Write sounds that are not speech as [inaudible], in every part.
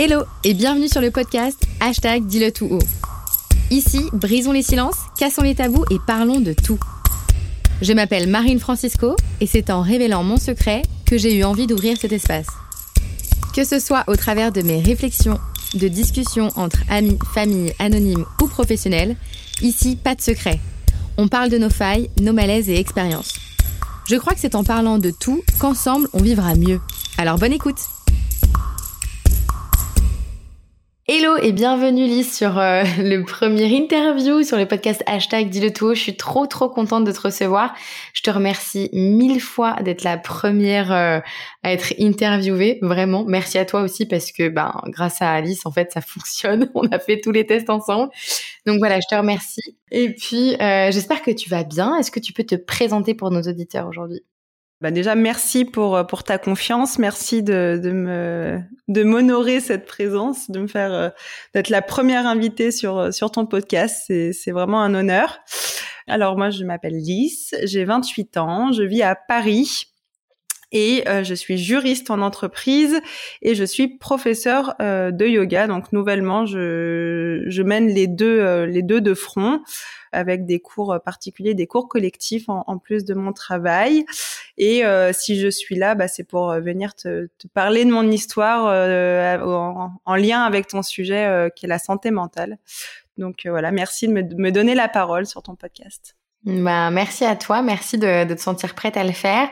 Hello et bienvenue sur le podcast Hashtag Dis-le tout haut. Ici, brisons les silences, cassons les tabous et parlons de tout. Je m'appelle Marine Francisco et c'est en révélant mon secret que j'ai eu envie d'ouvrir cet espace. Que ce soit au travers de mes réflexions, de discussions entre amis, familles, anonymes ou professionnels, ici, pas de secret. On parle de nos failles, nos malaises et expériences. Je crois que c'est en parlant de tout qu'ensemble on vivra mieux. Alors bonne écoute Hello et bienvenue Lise sur euh, [laughs] le premier interview sur le podcast hashtag Dis le tout. Je suis trop trop contente de te recevoir. Je te remercie mille fois d'être la première euh, à être interviewée. Vraiment, merci à toi aussi parce que ben grâce à Alice en fait ça [laughs] fonctionne. On a fait tous les tests ensemble. Donc voilà, je te remercie. Et puis euh, j'espère que tu vas bien. Est-ce que tu peux te présenter pour nos auditeurs aujourd'hui? Bah déjà merci pour euh, pour ta confiance, merci de de me de m'honorer cette présence, de me faire euh, d'être la première invitée sur euh, sur ton podcast, c'est c'est vraiment un honneur. Alors moi je m'appelle Lys, j'ai 28 ans, je vis à Paris et je suis juriste en entreprise et je suis professeur de yoga. Donc nouvellement, je, je mène les deux les deux de front avec des cours particuliers, des cours collectifs en, plus de mon travail. Et euh, si je suis là, bah, c'est pour euh, venir te, te, parler de mon histoire euh, en, en, lien avec ton sujet qui est la santé mentale. Donc voilà, merci de me, de me, donner la parole sur ton podcast. Bah, merci à toi, merci de, de, te sentir prête à le faire.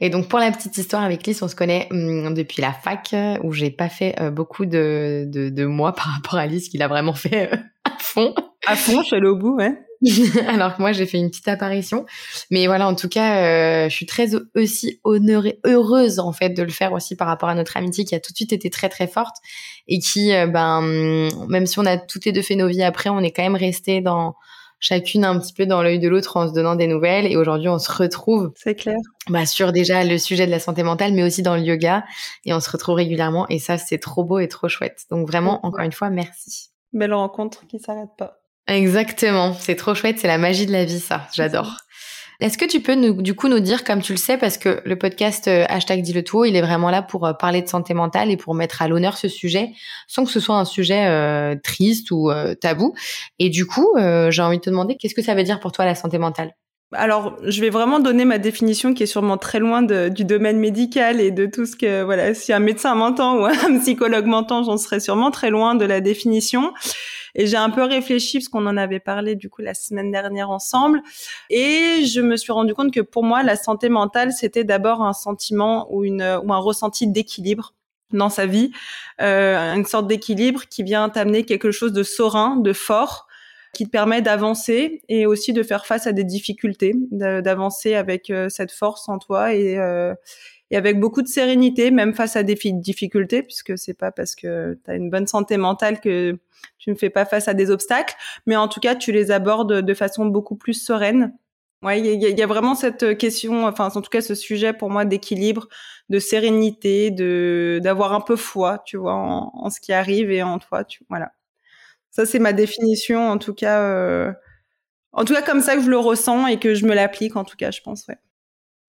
Et donc pour la petite histoire avec Lys, on se connaît hum, depuis la fac où j'ai pas fait beaucoup de, de, de moi [laughs] par rapport à Lys, qui l'a vraiment fait à fond. À fond, je suis allée au bout, ouais. [laughs] alors que moi j'ai fait une petite apparition. Mais voilà, en tout cas, euh, je suis très aussi honorée, heureuse en fait de le faire aussi par rapport à notre amitié qui a tout de suite été très très forte et qui, euh, ben, même si on a toutes les deux fait nos vies après, on est quand même resté dans chacune un petit peu dans l'œil de l'autre en se donnant des nouvelles. Et aujourd'hui, on se retrouve. C'est clair. Bah, sur déjà le sujet de la santé mentale, mais aussi dans le yoga. Et on se retrouve régulièrement. Et ça, c'est trop beau et trop chouette. Donc vraiment, encore une fois, merci. Belle rencontre qui s'arrête pas. Exactement, c'est trop chouette, c'est la magie de la vie, ça, j'adore. Est-ce que tu peux nous, du coup nous dire, comme tu le sais, parce que le podcast euh, hashtag dit le tout, il est vraiment là pour euh, parler de santé mentale et pour mettre à l'honneur ce sujet, sans que ce soit un sujet euh, triste ou tabou. Et du coup, j'ai envie de te demander, qu'est-ce que ça veut dire pour toi la santé mentale? Alors, je vais vraiment donner ma définition qui est sûrement très loin de, du domaine médical et de tout ce que, voilà, si un médecin m'entend ou un [laughs] psychologue m'entend, j'en serais sûrement très loin de la définition. Et j'ai un peu réfléchi parce qu'on en avait parlé du coup la semaine dernière ensemble. Et je me suis rendu compte que pour moi, la santé mentale, c'était d'abord un sentiment ou une ou un ressenti d'équilibre dans sa vie, euh, une sorte d'équilibre qui vient t'amener quelque chose de serein, de fort, qui te permet d'avancer et aussi de faire face à des difficultés, d'avancer avec euh, cette force en toi et, euh, et avec beaucoup de sérénité, même face à des difficultés, puisque c'est pas parce que tu as une bonne santé mentale que tu ne fais pas face à des obstacles, mais en tout cas, tu les abordes de façon beaucoup plus sereine. Ouais, il y, a, vraiment cette question, enfin en tout cas ce sujet pour moi d'équilibre, de sérénité, de d'avoir un peu foi, tu vois, en, en, ce qui arrive et en toi, tu voilà. Ça c'est ma définition, en tout cas, euh, en tout cas comme ça que je le ressens et que je me l'applique, en tout cas, je pense, ouais.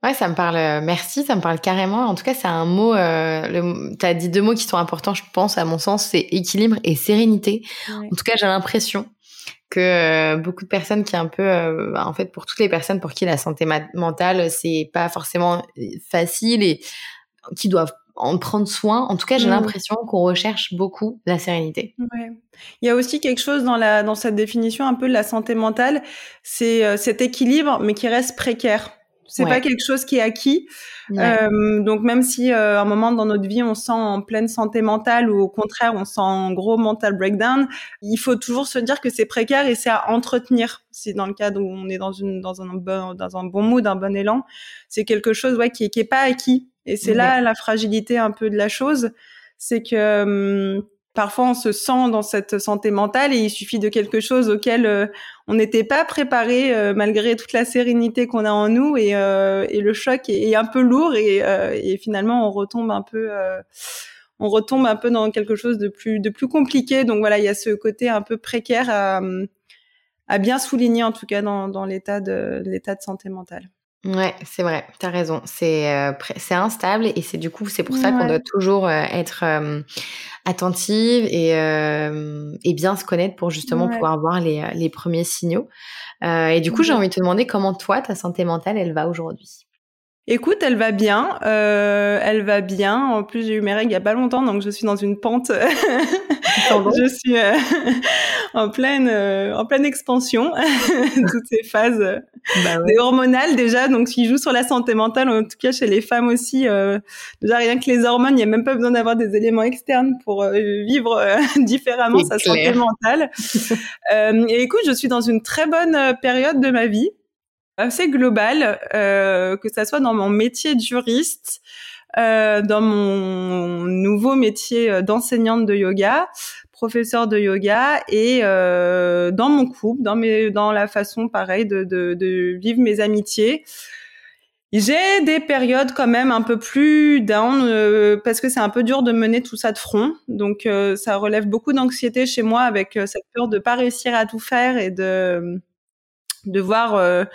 Ouais, ça me parle. Euh, merci, ça me parle carrément. En tout cas, c'est un mot. Euh, tu as dit deux mots qui sont importants, je pense, à mon sens, c'est équilibre et sérénité. En tout cas, j'ai l'impression que euh, beaucoup de personnes qui un peu, euh, bah, en fait, pour toutes les personnes pour qui la santé mentale c'est pas forcément facile et qui doivent en prendre soin. En tout cas, j'ai mmh. l'impression qu'on recherche beaucoup la sérénité. Ouais. Il y a aussi quelque chose dans la dans cette définition un peu de la santé mentale, c'est cet équilibre, mais qui reste précaire. C'est pas quelque chose qui est acquis. Euh, donc même si euh, un moment dans notre vie on sent en pleine santé mentale ou au contraire on sent en gros mental breakdown, il faut toujours se dire que c'est précaire et c'est à entretenir. Si dans le cadre où on est dans une dans un bon dans un bon mood, un bon élan, c'est quelque chose ouais qui qui est pas acquis. Et c'est là la fragilité un peu de la chose, c'est que hum, parfois on se sent dans cette santé mentale et il suffit de quelque chose auquel euh, on n'était pas préparé euh, malgré toute la sérénité qu'on a en nous et, euh, et le choc est, un peu lourd et, et, finalement on retombe un peu on retombe un peu dans quelque chose de plus de plus compliqué. Donc voilà il y a ce côté un peu précaire à, à bien souligner en tout cas dans, dans l'état de l'état de santé mentale Ouais, c'est vrai, tu as raison. C'est euh, c'est instable et c'est du coup, c'est pour ça qu'on doit toujours euh, être euh, attentive et, et bien se connaître pour justement pouvoir voir les, les premiers signaux. et du coup, j'ai envie de te demander comment toi, ta santé mentale, elle va aujourd'hui? Écoute, elle va bien, euh, elle va bien. En plus, j'ai eu mes règles il y a pas longtemps, donc je suis dans une pente. [laughs] je suis euh, en pleine, euh, en pleine expansion, [laughs] toutes ces phases bah hormonales déjà, donc qui jouent sur la santé mentale, en tout cas chez les femmes aussi. déjà rien que les hormones, il n'y a même pas besoin d'avoir des éléments externes pour vivre [laughs] différemment sa santé mentale. et écoute, je suis dans une très bonne période de ma vie assez global, euh, que ça soit dans mon métier de juriste, euh, dans mon nouveau métier euh, d'enseignante de yoga, professeur de yoga, et euh, dans mon couple, dans mes, dans la façon pareil de, de, de vivre mes amitiés. J'ai des périodes quand même un peu plus down euh, parce que c'est un peu dur de mener tout ça de front. Donc euh, ça relève beaucoup d'anxiété chez moi avec cette peur de pas réussir à tout faire et de de voir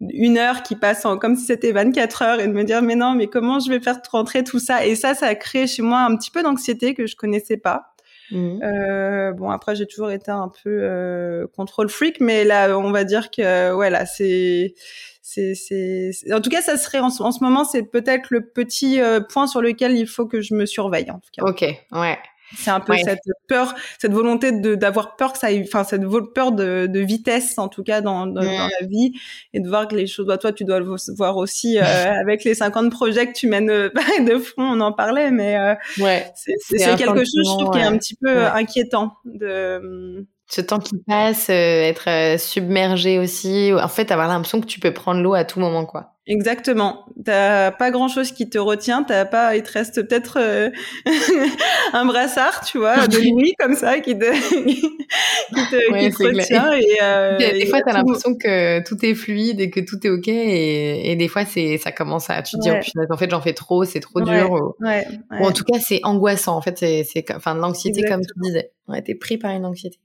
une heure qui passe en, comme si c'était 24 heures et de me dire mais non mais comment je vais faire rentrer tout ça? Et ça ça a créé chez moi un petit peu d'anxiété que je connaissais pas. Mmh. euh, bon après j'ai toujours été un peu euh, contrôle freak mais là on va dire que voilà c'est c'est c'est en tout cas ça serait en, en ce moment c'est peut-être le petit euh, point sur lequel il faut que je me surveille en tout cas. Ok ouais c'est un peu cette peur, cette volonté de d'avoir peur que ça, enfin cette peur de, de, vitesse en tout cas dans, dans, dans, la vie et de voir que les choses. Bah, toi, tu dois le voir aussi euh, [laughs] avec les 50 projets que tu mènes euh, [laughs] de front. On en parlait, mais euh, ouais, c'est quelque chose je trouve qui est un petit peu inquiétant de ce temps qui passe, être submergé aussi. En fait, avoir l'impression que tu peux prendre l'eau à tout moment, quoi. Exactement. T'as pas grand chose qui te retient. T'as pas, il te reste peut-être euh, [laughs] un brassard, tu vois, de [laughs] nuit comme ça qui te, [laughs] qui te, qui te retient. Et, euh, des, fois, t'as l'impression que tout est fluide et que tout est ok. Et, et des fois, c'est, ça commence à, tu te dis, oh, en fait, j'en fais trop, c'est trop dur. Ou, en tout cas, c'est angoissant. En fait, c'est, c'est, enfin, l'anxiété, comme tu disais. Ouais, t'es pris par une anxiété.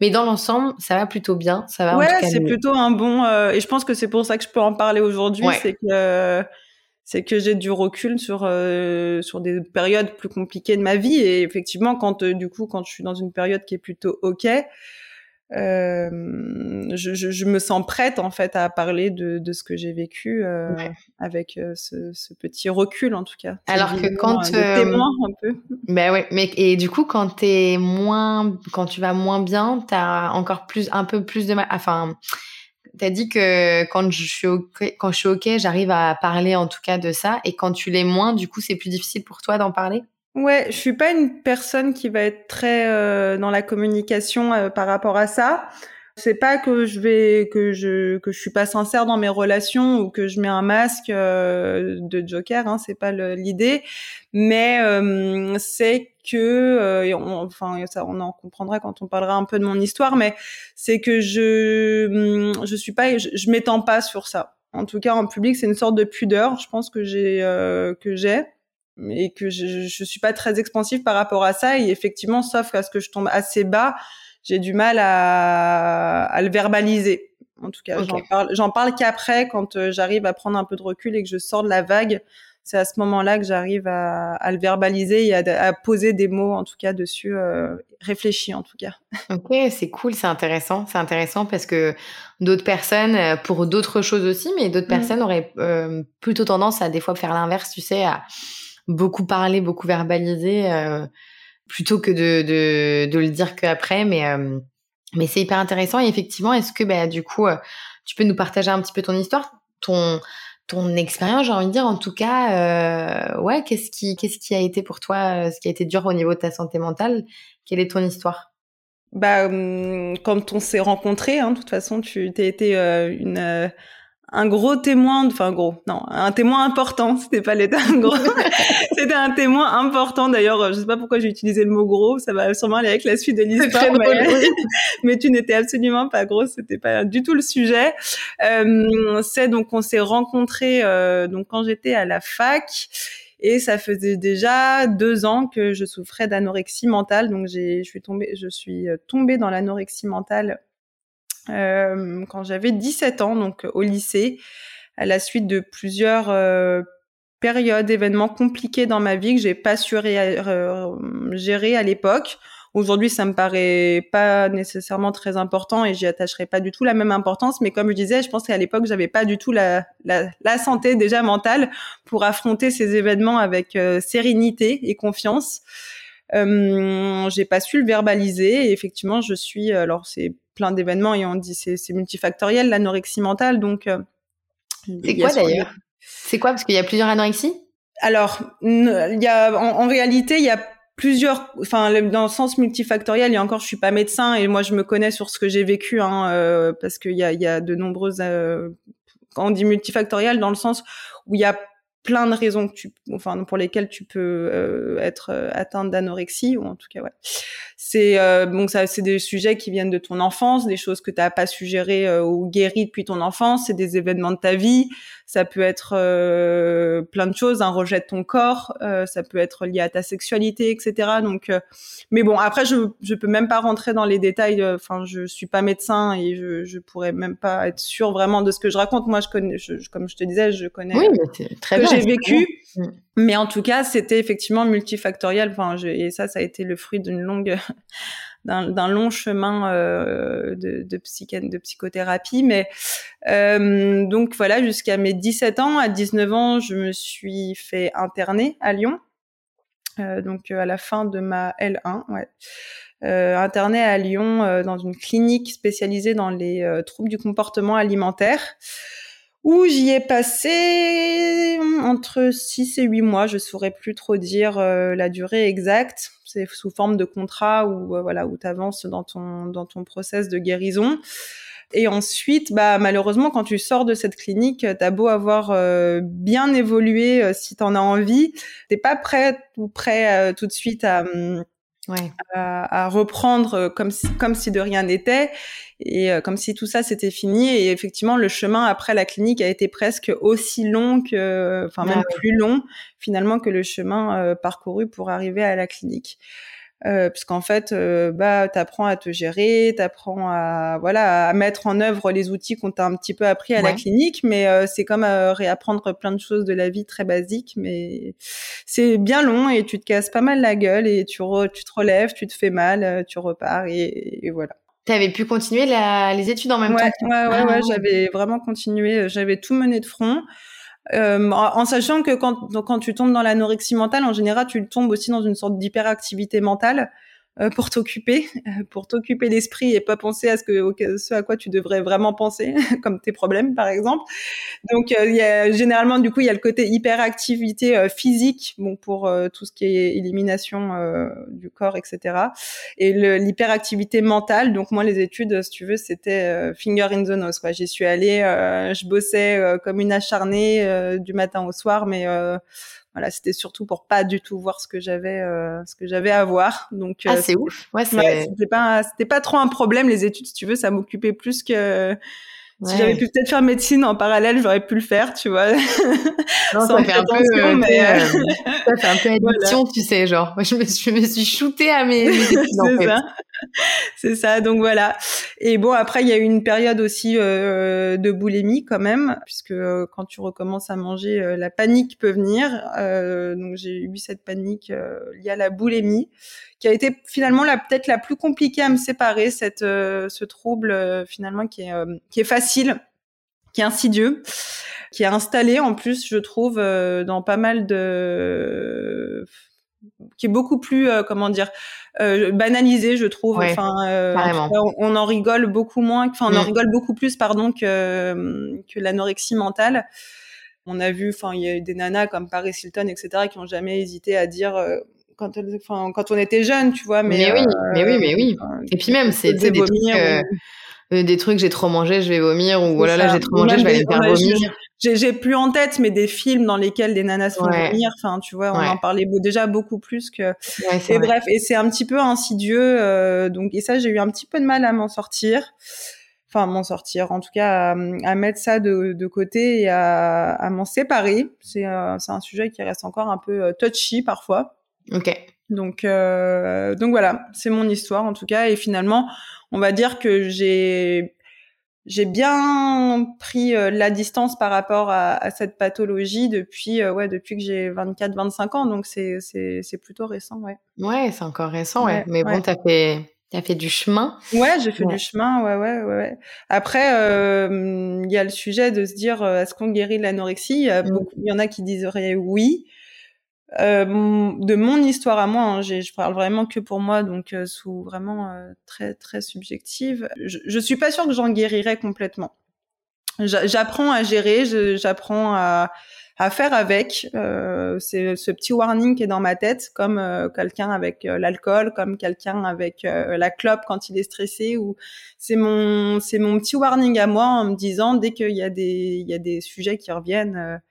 Mais dans l'ensemble, ça va plutôt bien. Ça va. Ouais, c'est plutôt un bon. Euh, et je pense que c'est pour ça que je peux en parler aujourd'hui, c'est que c'est que j'ai du recul sur euh, sur des périodes plus compliquées de ma vie. Et effectivement, quand euh, du coup, quand je suis dans une période qui est plutôt ok, euh, je, je, je, me sens prête en fait à parler de, de ce que j'ai vécu avec ce, ce, petit recul en tout cas. Alors que quand témoin un peu. Ben mais et du coup quand t'es moins, quand tu vas moins bien, t'as encore plus, un peu plus de mal. Enfin, t'as dit que quand je suis ok, quand je suis ok, j'arrive à parler en tout cas de ça, et quand tu l'es moins, du coup c'est plus difficile pour toi d'en parler? Ouais, je suis pas une personne qui va être très euh, dans la communication euh, par rapport à ça. C'est pas que je vais que je que je suis pas sincère dans mes relations ou que je mets un masque euh, de Joker, hein, c'est pas l'idée, mais c'est que enfin ça on en comprendra quand on parlera un peu de mon histoire, mais c'est que je hum, je suis pas je, m'étends pas sur ça. En tout cas en public, c'est une sorte de pudeur, je pense que j'ai que j'ai et que je, je suis pas très expansive par rapport à ça. Et effectivement, sauf à ce que je tombe assez bas, j'ai du mal à, à le verbaliser. En tout cas, j'en parle, j'en parle qu'après, quand euh, j'arrive à prendre un peu de recul et que je sors de la vague. C'est à ce moment-là que j'arrive à, à, le verbaliser et à, à, poser des mots, en tout cas, dessus, euh, réfléchis, en tout cas. Ok, c'est cool, c'est intéressant. C'est intéressant parce que d'autres personnes, euh, pour d'autres choses aussi, mais d'autres mmh. personnes auraient euh, plutôt tendance à des fois faire l'inverse, tu sais, à beaucoup parler, beaucoup verbaliser, euh, plutôt que de, de, de, le dire qu'après. Mais, euh, mais c'est hyper intéressant. Et effectivement, est-ce que bah, du coup, euh, tu peux nous partager un petit peu ton histoire, ton, ton expérience, j'ai envie de dire, en tout cas, ouais, qu'est-ce qui, qu'est-ce qui a été pour toi, ce qui a été dur au niveau de ta santé mentale? Quelle est ton histoire? Bah, hum, quand on s'est rencontrés, hein, de toute façon, tu t'es été une un gros témoin, enfin gros, non, un témoin important. [laughs] C'était pas l'état gros, [laughs] c'était un témoin important. D'ailleurs, je sais pas pourquoi j'ai utilisé le mot gros. Ça va sûrement aller avec la suite de l'histoire, [laughs] mais, tu n'étais absolument pas gros. C'était pas du tout le sujet. Euh, c'est donc on s'est rencontrés euh, donc quand j'étais à la fac. Et ça faisait déjà deux ans que je souffrais d'anorexie mentale, donc j'ai, je suis tombée, je suis tombée dans l'anorexie mentale euh, quand j'avais 17 ans, donc au lycée, à la suite de plusieurs périodes, événements compliqués dans ma vie que j'ai pas su gérer à l'époque. Aujourd'hui, ça me paraît pas nécessairement très important et j'y attacherai pas du tout la même importance. Mais comme je disais, je pense qu'à l'époque, j'avais pas du tout la, la, la, santé déjà mentale pour affronter ces événements avec euh, sérénité et confiance. Euh, j'ai pas su le verbaliser et effectivement, je suis. Alors, c'est plein d'événements et on dit c'est, c'est multifactoriel l'anorexie mentale. Donc, euh, c'est quoi d'ailleurs C'est quoi? Parce qu'il y a plusieurs anorexies? Alors, il y a en, en réalité, il y a plusieurs, enfin dans le sens multifactoriel. Et encore, je suis pas médecin et moi je me connais sur ce que j'ai vécu, hein, euh, parce qu'il y a, y a de nombreuses. Euh, quand on dit multifactoriel, dans le sens où il y a plein de raisons que tu, enfin pour lesquelles tu peux euh, être euh, atteinte d'anorexie ou en tout cas ouais. C'est bon ça c'est des sujets qui viennent de ton enfance, des choses que tu n'as pas suggérées ou guéries depuis ton enfance, c'est des événements de ta vie, ça peut être euh, plein de choses, un rejet de ton corps, euh, ça peut être lié à ta sexualité, etc. Donc, euh, mais bon, après, je je peux même pas rentrer dans les détails. Enfin, je suis pas médecin et je je pourrais même pas être sûre vraiment de ce que je raconte. Moi, je connais, comme je te disais, je connais oui, très que j'ai vécu. Mais en tout cas, c'était effectivement multifactoriel. Enfin, et ça, ça a été le fruit d'une longue [laughs] d'un long chemin euh, de, de, de psychothérapie. Mais euh, donc voilà, jusqu'à mes 17 ans, à 19 ans, je me suis fait interner à Lyon. Euh, donc à la fin de ma L1, ouais. Euh, internée à Lyon euh, dans une clinique spécialisée dans les euh, troubles du comportement alimentaire où j'y ai passé entre 6 et 8 mois, je saurais plus trop dire la durée exacte c'est sous forme de contrat où euh, voilà où tu avances dans ton dans ton process de guérison. Et ensuite, bah malheureusement, quand tu sors de cette clinique, t'as beau avoir euh, bien évolué, euh, si t'en as envie, t'es pas prêt ou prêt tout de suite à, hum, à, reprendre comme si, comme si de rien n'était et comme si tout ça c'était fini. Et effectivement, le chemin après la clinique a été presque aussi long que, enfin même ah plus long finalement que le chemin parcouru pour arriver à la clinique euh, puisqu'en fait, euh, bah, t'apprends à te gérer, t'apprends à voilà à mettre en œuvre les outils qu'on t'a un petit peu appris à la clinique, mais euh, c'est comme euh, réapprendre plein de choses de la vie très basiques, mais c'est bien long et tu te casses pas mal la gueule et tu, tu te relèves, tu te fais mal, euh, tu repars et, et voilà. T'avais pu continuer la, les études en même temps? Ouais, ouais, ouais, ah j'avais vraiment continué, j'avais tout mené de front. Euh, en sachant que quand, quand tu tombes dans l'anorexie mentale, en général, tu tombes aussi dans une sorte d'hyperactivité mentale. Euh, pour t'occuper, euh, pour t'occuper l'esprit et pas penser à ce que ce à quoi tu devrais vraiment penser, [laughs] comme tes problèmes par exemple. Donc euh, il y a, généralement du coup il y a le côté hyperactivité physique, bon pour tout ce qui est élimination du corps, etc. Et l'hyperactivité mentale. Donc moi les études, si tu veux, c'était finger in the nose quoi. J'y suis allée, je bossais comme une acharnée du matin au soir, mais voilà, c'était surtout pour pas du tout voir ce que j'avais, euh, ce que j'avais à voir. Donc, ah, euh, c'est ouf. Ouais, c'était pas, c'était pas trop un problème les études, si tu veux, ça m'occupait plus que. Si j'avais pu peut-être faire médecine en parallèle, j'aurais pu le faire, tu vois. [laughs] Non, [laughs] ça, fait un peu, euh, mais ça fait un peu addiction, tu sais, genre. Je me, je me suis shootée à mes, [laughs] études, en fait. Ça. [laughs] c'est ça. Donc voilà. Et bon, après, il y a eu une période aussi euh, de boulimie quand même, puisque euh, quand tu recommences à manger, euh, la panique peut venir. donc j'ai eu cette panique liée à la boulimie, qui a été finalement la peut-être la plus compliquée à me séparer, cette ce trouble finalement qui est qui est facile, qui est insidieux qui est installé en plus, je trouve, dans pas mal de qui est beaucoup plus euh, comment dire euh, banalisé je trouve. Enfin euh, on, en rigole beaucoup moins enfin on en mm. rigole beaucoup plus pardon que que l'anorexie mentale. On a vu enfin il y a eu des nanas comme Paris Hilton etc qui ont jamais hésité à dire euh, quand, enfin, quand on était jeune, tu vois, mais, mais oui, mais oui, mais oui. Et puis même, c'est des trucs, des trucs, j'ai trop mangé, je vais vomir, ou voilà, là, j'ai trop mangé, je vais aller me faire vomir j'ai plus en tête, mais des films dans lesquels des nanas font venir. Enfin, tu vois, on en parlait déjà beaucoup plus que. et bref, et c'est un petit peu insidieux. Euh, donc, et ça, j'ai eu un petit peu de mal à m'en sortir. Enfin, m'en sortir. En tout cas, à, mettre ça de, de, côté et à, à m'en séparer. C'est euh, c'est un sujet qui reste encore un peu euh, touchy parfois. Ok. Donc, euh, donc voilà, c'est mon histoire en tout cas. Et finalement, on va dire que j'ai j'ai bien pris la distance par rapport à, à cette pathologie depuis ouais depuis que j'ai 24 25 ans. Donc c'est c'est c'est plutôt récent ouais. Ouais c'est encore récent ouais, mais bon t'as fait T'as fait du chemin. Ouais, j'ai fait du chemin, ouais, ouais, ouais. Après, il y a le sujet de se dire, est-ce qu'on guérit l'anorexie? Mmh. Il y en a qui diseraient oui. Euh, de mon histoire à moi, hein, je parle vraiment que pour moi, donc euh, sous vraiment euh, très très subjective. Je, suis pas sûre que j'en guérirais complètement. J'apprends à gérer, j'apprends à, faire avec. Euh, c'est ce petit warning qui est dans ma tête, comme quelqu'un avec l'alcool, comme quelqu'un avec la clope quand il est stressé. Ou c'est mon mon petit warning à moi en me disant dès qu'il y il y a des sujets qui reviennent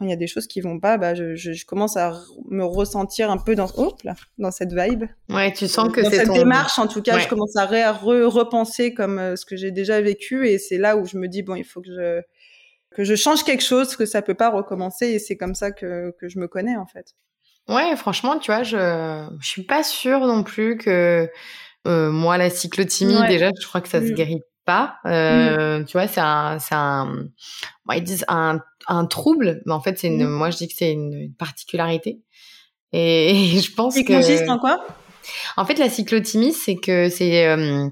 quand il y a des choses qui vont pas, bah, je, je, commence à me ressentir un peu dans, hop là, dans cette vibe. Ouais, tu sens que c'est cette démarche, en tout cas, je commence à repenser comme euh, ce que j'ai déjà vécu, et c'est là où je me dis bon, il faut que je que je change quelque chose, que ça peut pas recommencer, et c'est comme ça que que je me connais en fait. Ouais, franchement, tu vois, je je suis pas sûre non plus que euh, moi la cyclotimie déjà, je crois que ça se mm. guérit pas. Euh, Tu vois, c'est un, c'est un, ils disent un, un trouble, mais en fait, c'est une, mmh. moi je dis que c'est une, particularité. [laughs] Et, je pense que. consiste en quoi? En fait, la cyclothymie, c'est que c'est, euh,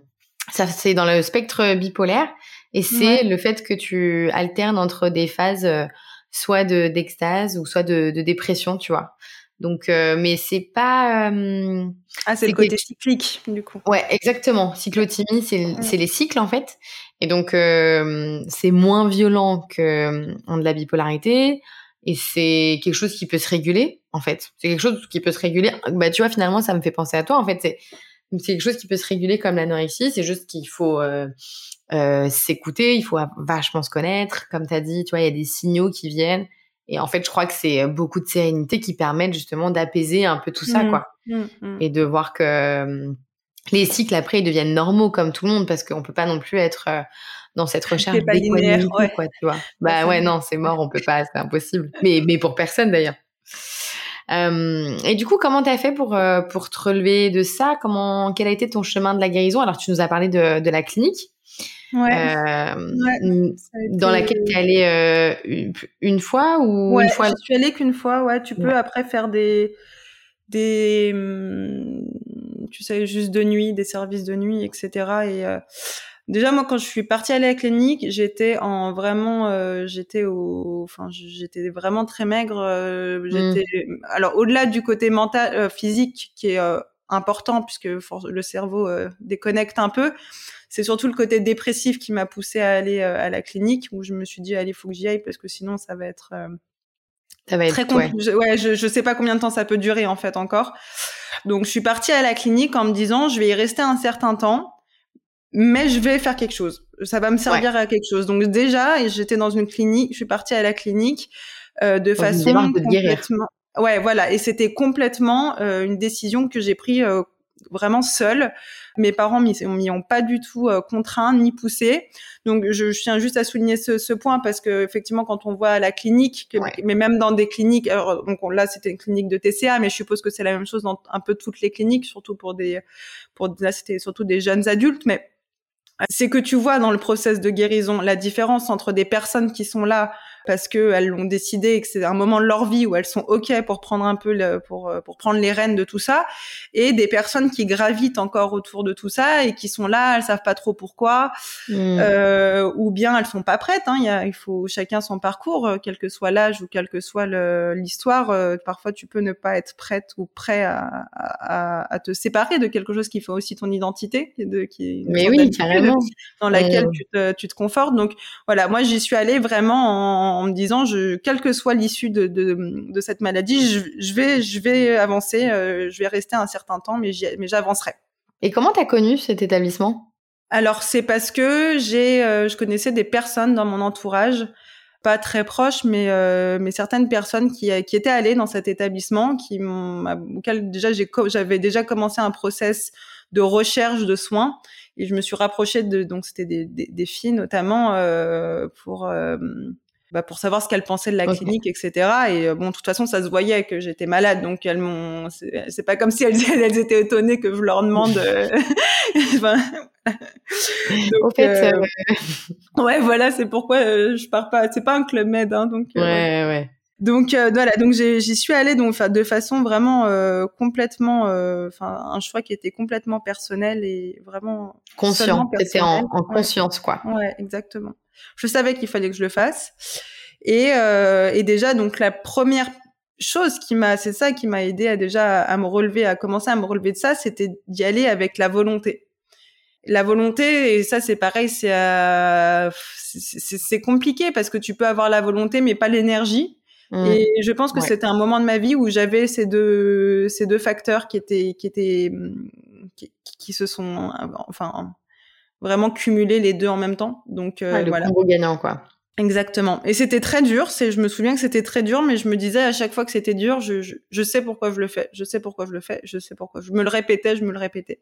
ça, c'est dans le spectre bipolaire, et c'est le fait que tu alternes entre des phases, euh, soit de d'extase ou soit de, de dépression, tu vois. Donc, euh, mais c'est pas. Euh, ah, c'est le côté cyclique, du coup. Ouais, exactement. Cyclothymie, c'est les cycles, en fait. Et donc, euh, c'est moins violent que de la bipolarité. Et c'est quelque chose qui peut se réguler, en fait. C'est quelque chose qui peut se réguler. Bah, tu vois, finalement, ça me fait penser à toi. En fait, c'est quelque chose qui peut se réguler comme l'anorexie. C'est juste qu'il faut s'écouter, il faut vachement se connaître. Comme tu as dit, tu vois, il y a des signaux qui viennent et en fait, je crois que c'est euh, beaucoup de sérénité qui permettent justement d'apaiser un peu tout ça, mmh. quoi. Mmh, mmh. Et de voir que euh, les cycles après ils deviennent normaux comme tout le monde parce qu'on peut pas non plus être euh, dans cette recherche d'équanimité, ouais. quoi, tu vois. [laughs] Bah ouais, non, c'est mort, on peut pas, c'est impossible. Mais mais pour personne d'ailleurs. Euh, et du coup, comment t'as fait pour pour te relever de ça? Comment quel a été ton chemin de la guérison? Alors, tu nous as parlé de, de la clinique. Ouais. Euh, Dans laquelle tu es allée euh, une fois ou une fois Je suis allée qu'une fois. Ouais, tu peux après faire des des hum, tu sais juste de nuit, des services de nuit, etc. Et euh, déjà moi quand je suis partie à la clinique, j'étais en vraiment euh, j'étais au enfin j'étais vraiment très maigre. Euh, mmh. alors au-delà du côté mental physique qui est important puisque le cerveau déconnecte un peu c'est surtout le côté dépressif qui m'a poussé à aller euh, à la clinique où je me suis dit allez faut que j'y aille parce que sinon ça va être euh, ça va être très compliqué. Ouais, je, je sais pas combien de temps ça peut durer en fait encore. Donc je suis partie à la clinique en me disant je vais y rester un certain temps, mais je vais faire quelque chose. Ça va me servir à quelque chose. Donc déjà, j'étais dans une clinique, je suis partie à la clinique euh, de façon complètement. Ouais, voilà. Et c'était complètement euh, une décision que j'ai prise euh, vraiment seule. Mes parents m'y ont pas du tout euh, contraint ni poussé. Donc je, je, tiens juste à souligner ce, ce, point parce que effectivement quand on voit à la clinique, mais même dans des cliniques, alors donc là c'était une clinique de TCA, mais je suppose que c'est la même chose dans un peu toutes les cliniques, surtout pour des, pour là c'était surtout des jeunes adultes, mais c'est que tu vois dans le process de guérison la différence entre des personnes qui sont là parce que elles l'ont décidé et que c'est un moment de leur vie où elles sont ok pour prendre un peu le, pour euh, pour prendre les rênes de tout ça. Et des personnes qui gravitent encore autour de tout ça et qui sont là elles savent pas trop pourquoi mmh. euh, ou bien elles sont pas prêtes hein, il, y a, il faut chacun son parcours euh, quel que soit l'âge ou quel que soit l'histoire euh, parfois tu peux ne pas être prête ou prêt à, à, à, te séparer de quelque chose qui fait aussi ton identité de qui mais oui carrément. dans laquelle tu te tu te confortes. Donc voilà moi j'y suis allée vraiment en en me disant, je, quelle que soit l'issue de, de, de, cette maladie, je, je, vais, je vais avancer, euh, je vais rester un certain temps, mais j'avancerai. Et comment tu as connu cet établissement? Alors c'est parce que j'ai, euh, je connaissais des personnes dans mon entourage, pas très proches, mais euh, mais certaines personnes qui, qui étaient allées dans cet établissement, qui auquel déjà j'avais déjà commencé un process de recherche de soins et je me suis rapprochée de donc c'était des, des, des filles notamment euh, pour bah, pour savoir ce qu'elles pensaient de la clinique, etc. Et bon, de toute façon, ça se voyait que j'étais malade, donc elles m'ont. C'est pas comme si elles, [laughs] elles, étaient étonnées que je leur demande. [laughs] enfin, [laughs] donc, fait, ouais, voilà, c'est pourquoi je pars pas. C'est pas un club med, hein, donc. ouais, ouais. Donc euh, voilà, donc j'y suis allée donc de façon vraiment euh, complètement, euh, enfin un choix qui était complètement personnel et vraiment conscient. C'était en, en, conscience quoi. Ouais, exactement. Je savais qu'il fallait que je le fasse et, et déjà donc la première chose qui m'a, c'est ça qui m'a aidé à déjà à me relever, à commencer à me relever de ça, c'était d'y aller avec la volonté. La volonté, et ça c'est pareil, c'est c'est compliqué parce que tu peux avoir la volonté mais pas l'énergie. Mmh. Et je pense que c'était un moment de ma vie où j'avais ces deux ces deux facteurs qui étaient qui étaient qui, qui, se sont enfin vraiment cumulés les deux en même temps. Donc euh, le voilà. combo gagnant quoi. Exactement. Et c'était très dur. C'est, je me souviens que c'était très dur, mais je me disais à chaque fois que c'était dur, je, je, je, sais pourquoi je le fais. Je sais pourquoi je le fais. Je sais pourquoi. Je me le répétais, je me le répétais.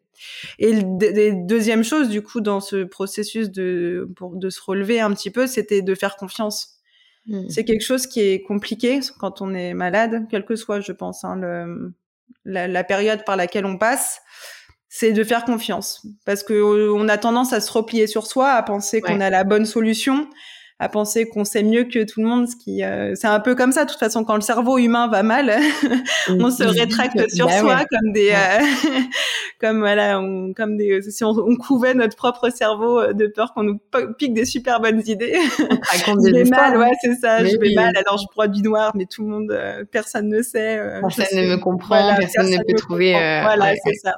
Et le, deuxième chose, du coup, dans ce processus de, pour, de se relever un petit peu, c'était de faire confiance. Mmh. C'est quelque chose qui est compliqué quand on est malade, quel que soit, je pense, hein, le, la, la, période par laquelle on passe. C'est de faire confiance, parce que on a tendance à se replier sur soi, à penser qu'on a la bonne solution, à penser qu'on sait mieux que tout le monde, ce qui euh, c'est un peu comme ça. De toute façon, quand le cerveau humain va mal, [laughs] on se rétracte sur bah soi comme des, euh, [laughs] comme voilà, on, comme des, si on, on, couvait notre propre cerveau euh, de peur qu'on nous pique des super bonnes idées. je vais [laughs] mal, ouais, c'est ça. je vais mal, alors je broie du noir, mais tout le monde, personne ne sait. personne ne me comprend, personne, ne peut trouver. voilà, c'est ça.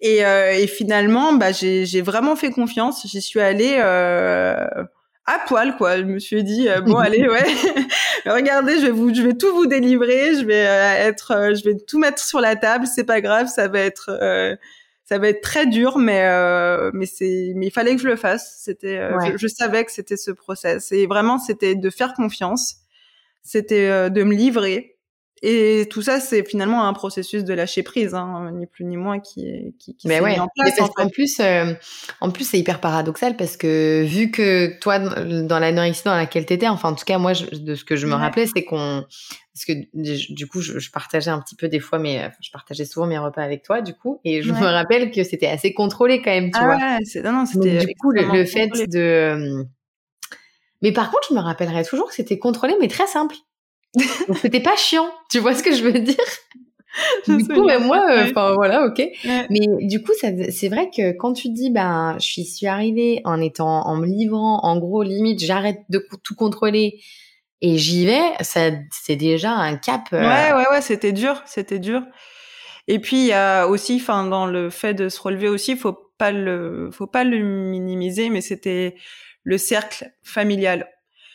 Et, et finalement, bah, j'ai vraiment fait confiance. J'y suis allée. Euh, à poil quoi. Je me suis dit euh, bon allez ouais, [laughs] regardez, je vais vous, je vais tout vous délivrer, je vais euh, être, euh, je vais tout mettre sur la table, c'est pas grave, ça va être, ça va être très dur, mais mais c'est, mais il fallait que je le fasse. C'était, je, je, savais que c'était ce process. Et vraiment c'était de faire confiance, c'était de me livrer et tout ça, c'est finalement un processus de lâcher prise, hein, ni plus ni moins, qui, qui, qui s'est mis en place. En, plus, euh, en plus, c'est hyper paradoxal parce que vu que toi, dans l'anorexie dans laquelle t'étais, enfin, en tout cas, moi, de ce que je me rappelais, c'est qu'on, parce que du coup, je, je, partageais un petit peu des fois, mais je partageais souvent mes repas avec toi, du coup, et je me rappelle que c'était assez contrôlé quand même, tu ah vois. Ouais, non, non, c'était du coup, le, fait de, mais par contre, je me rappellerai toujours que c'était contrôlé, mais très simple. [laughs] Donc c'était pas chiant, tu vois ce que je veux dire? [laughs] Du coup, mais moi, euh, enfin voilà, ok. Mais du coup, c'est vrai que quand tu dis, ben, je suis arrivée en étant, en me livrant, en gros, limite, j'arrête de tout contrôler et j'y vais, ça, c'est déjà un cap. Euh, ouais, ouais, ouais, c'était dur, c'était dur. Et puis il y a aussi, enfin, dans le fait de se relever aussi, faut pas le, faut pas le minimiser, mais c'était le cercle familial.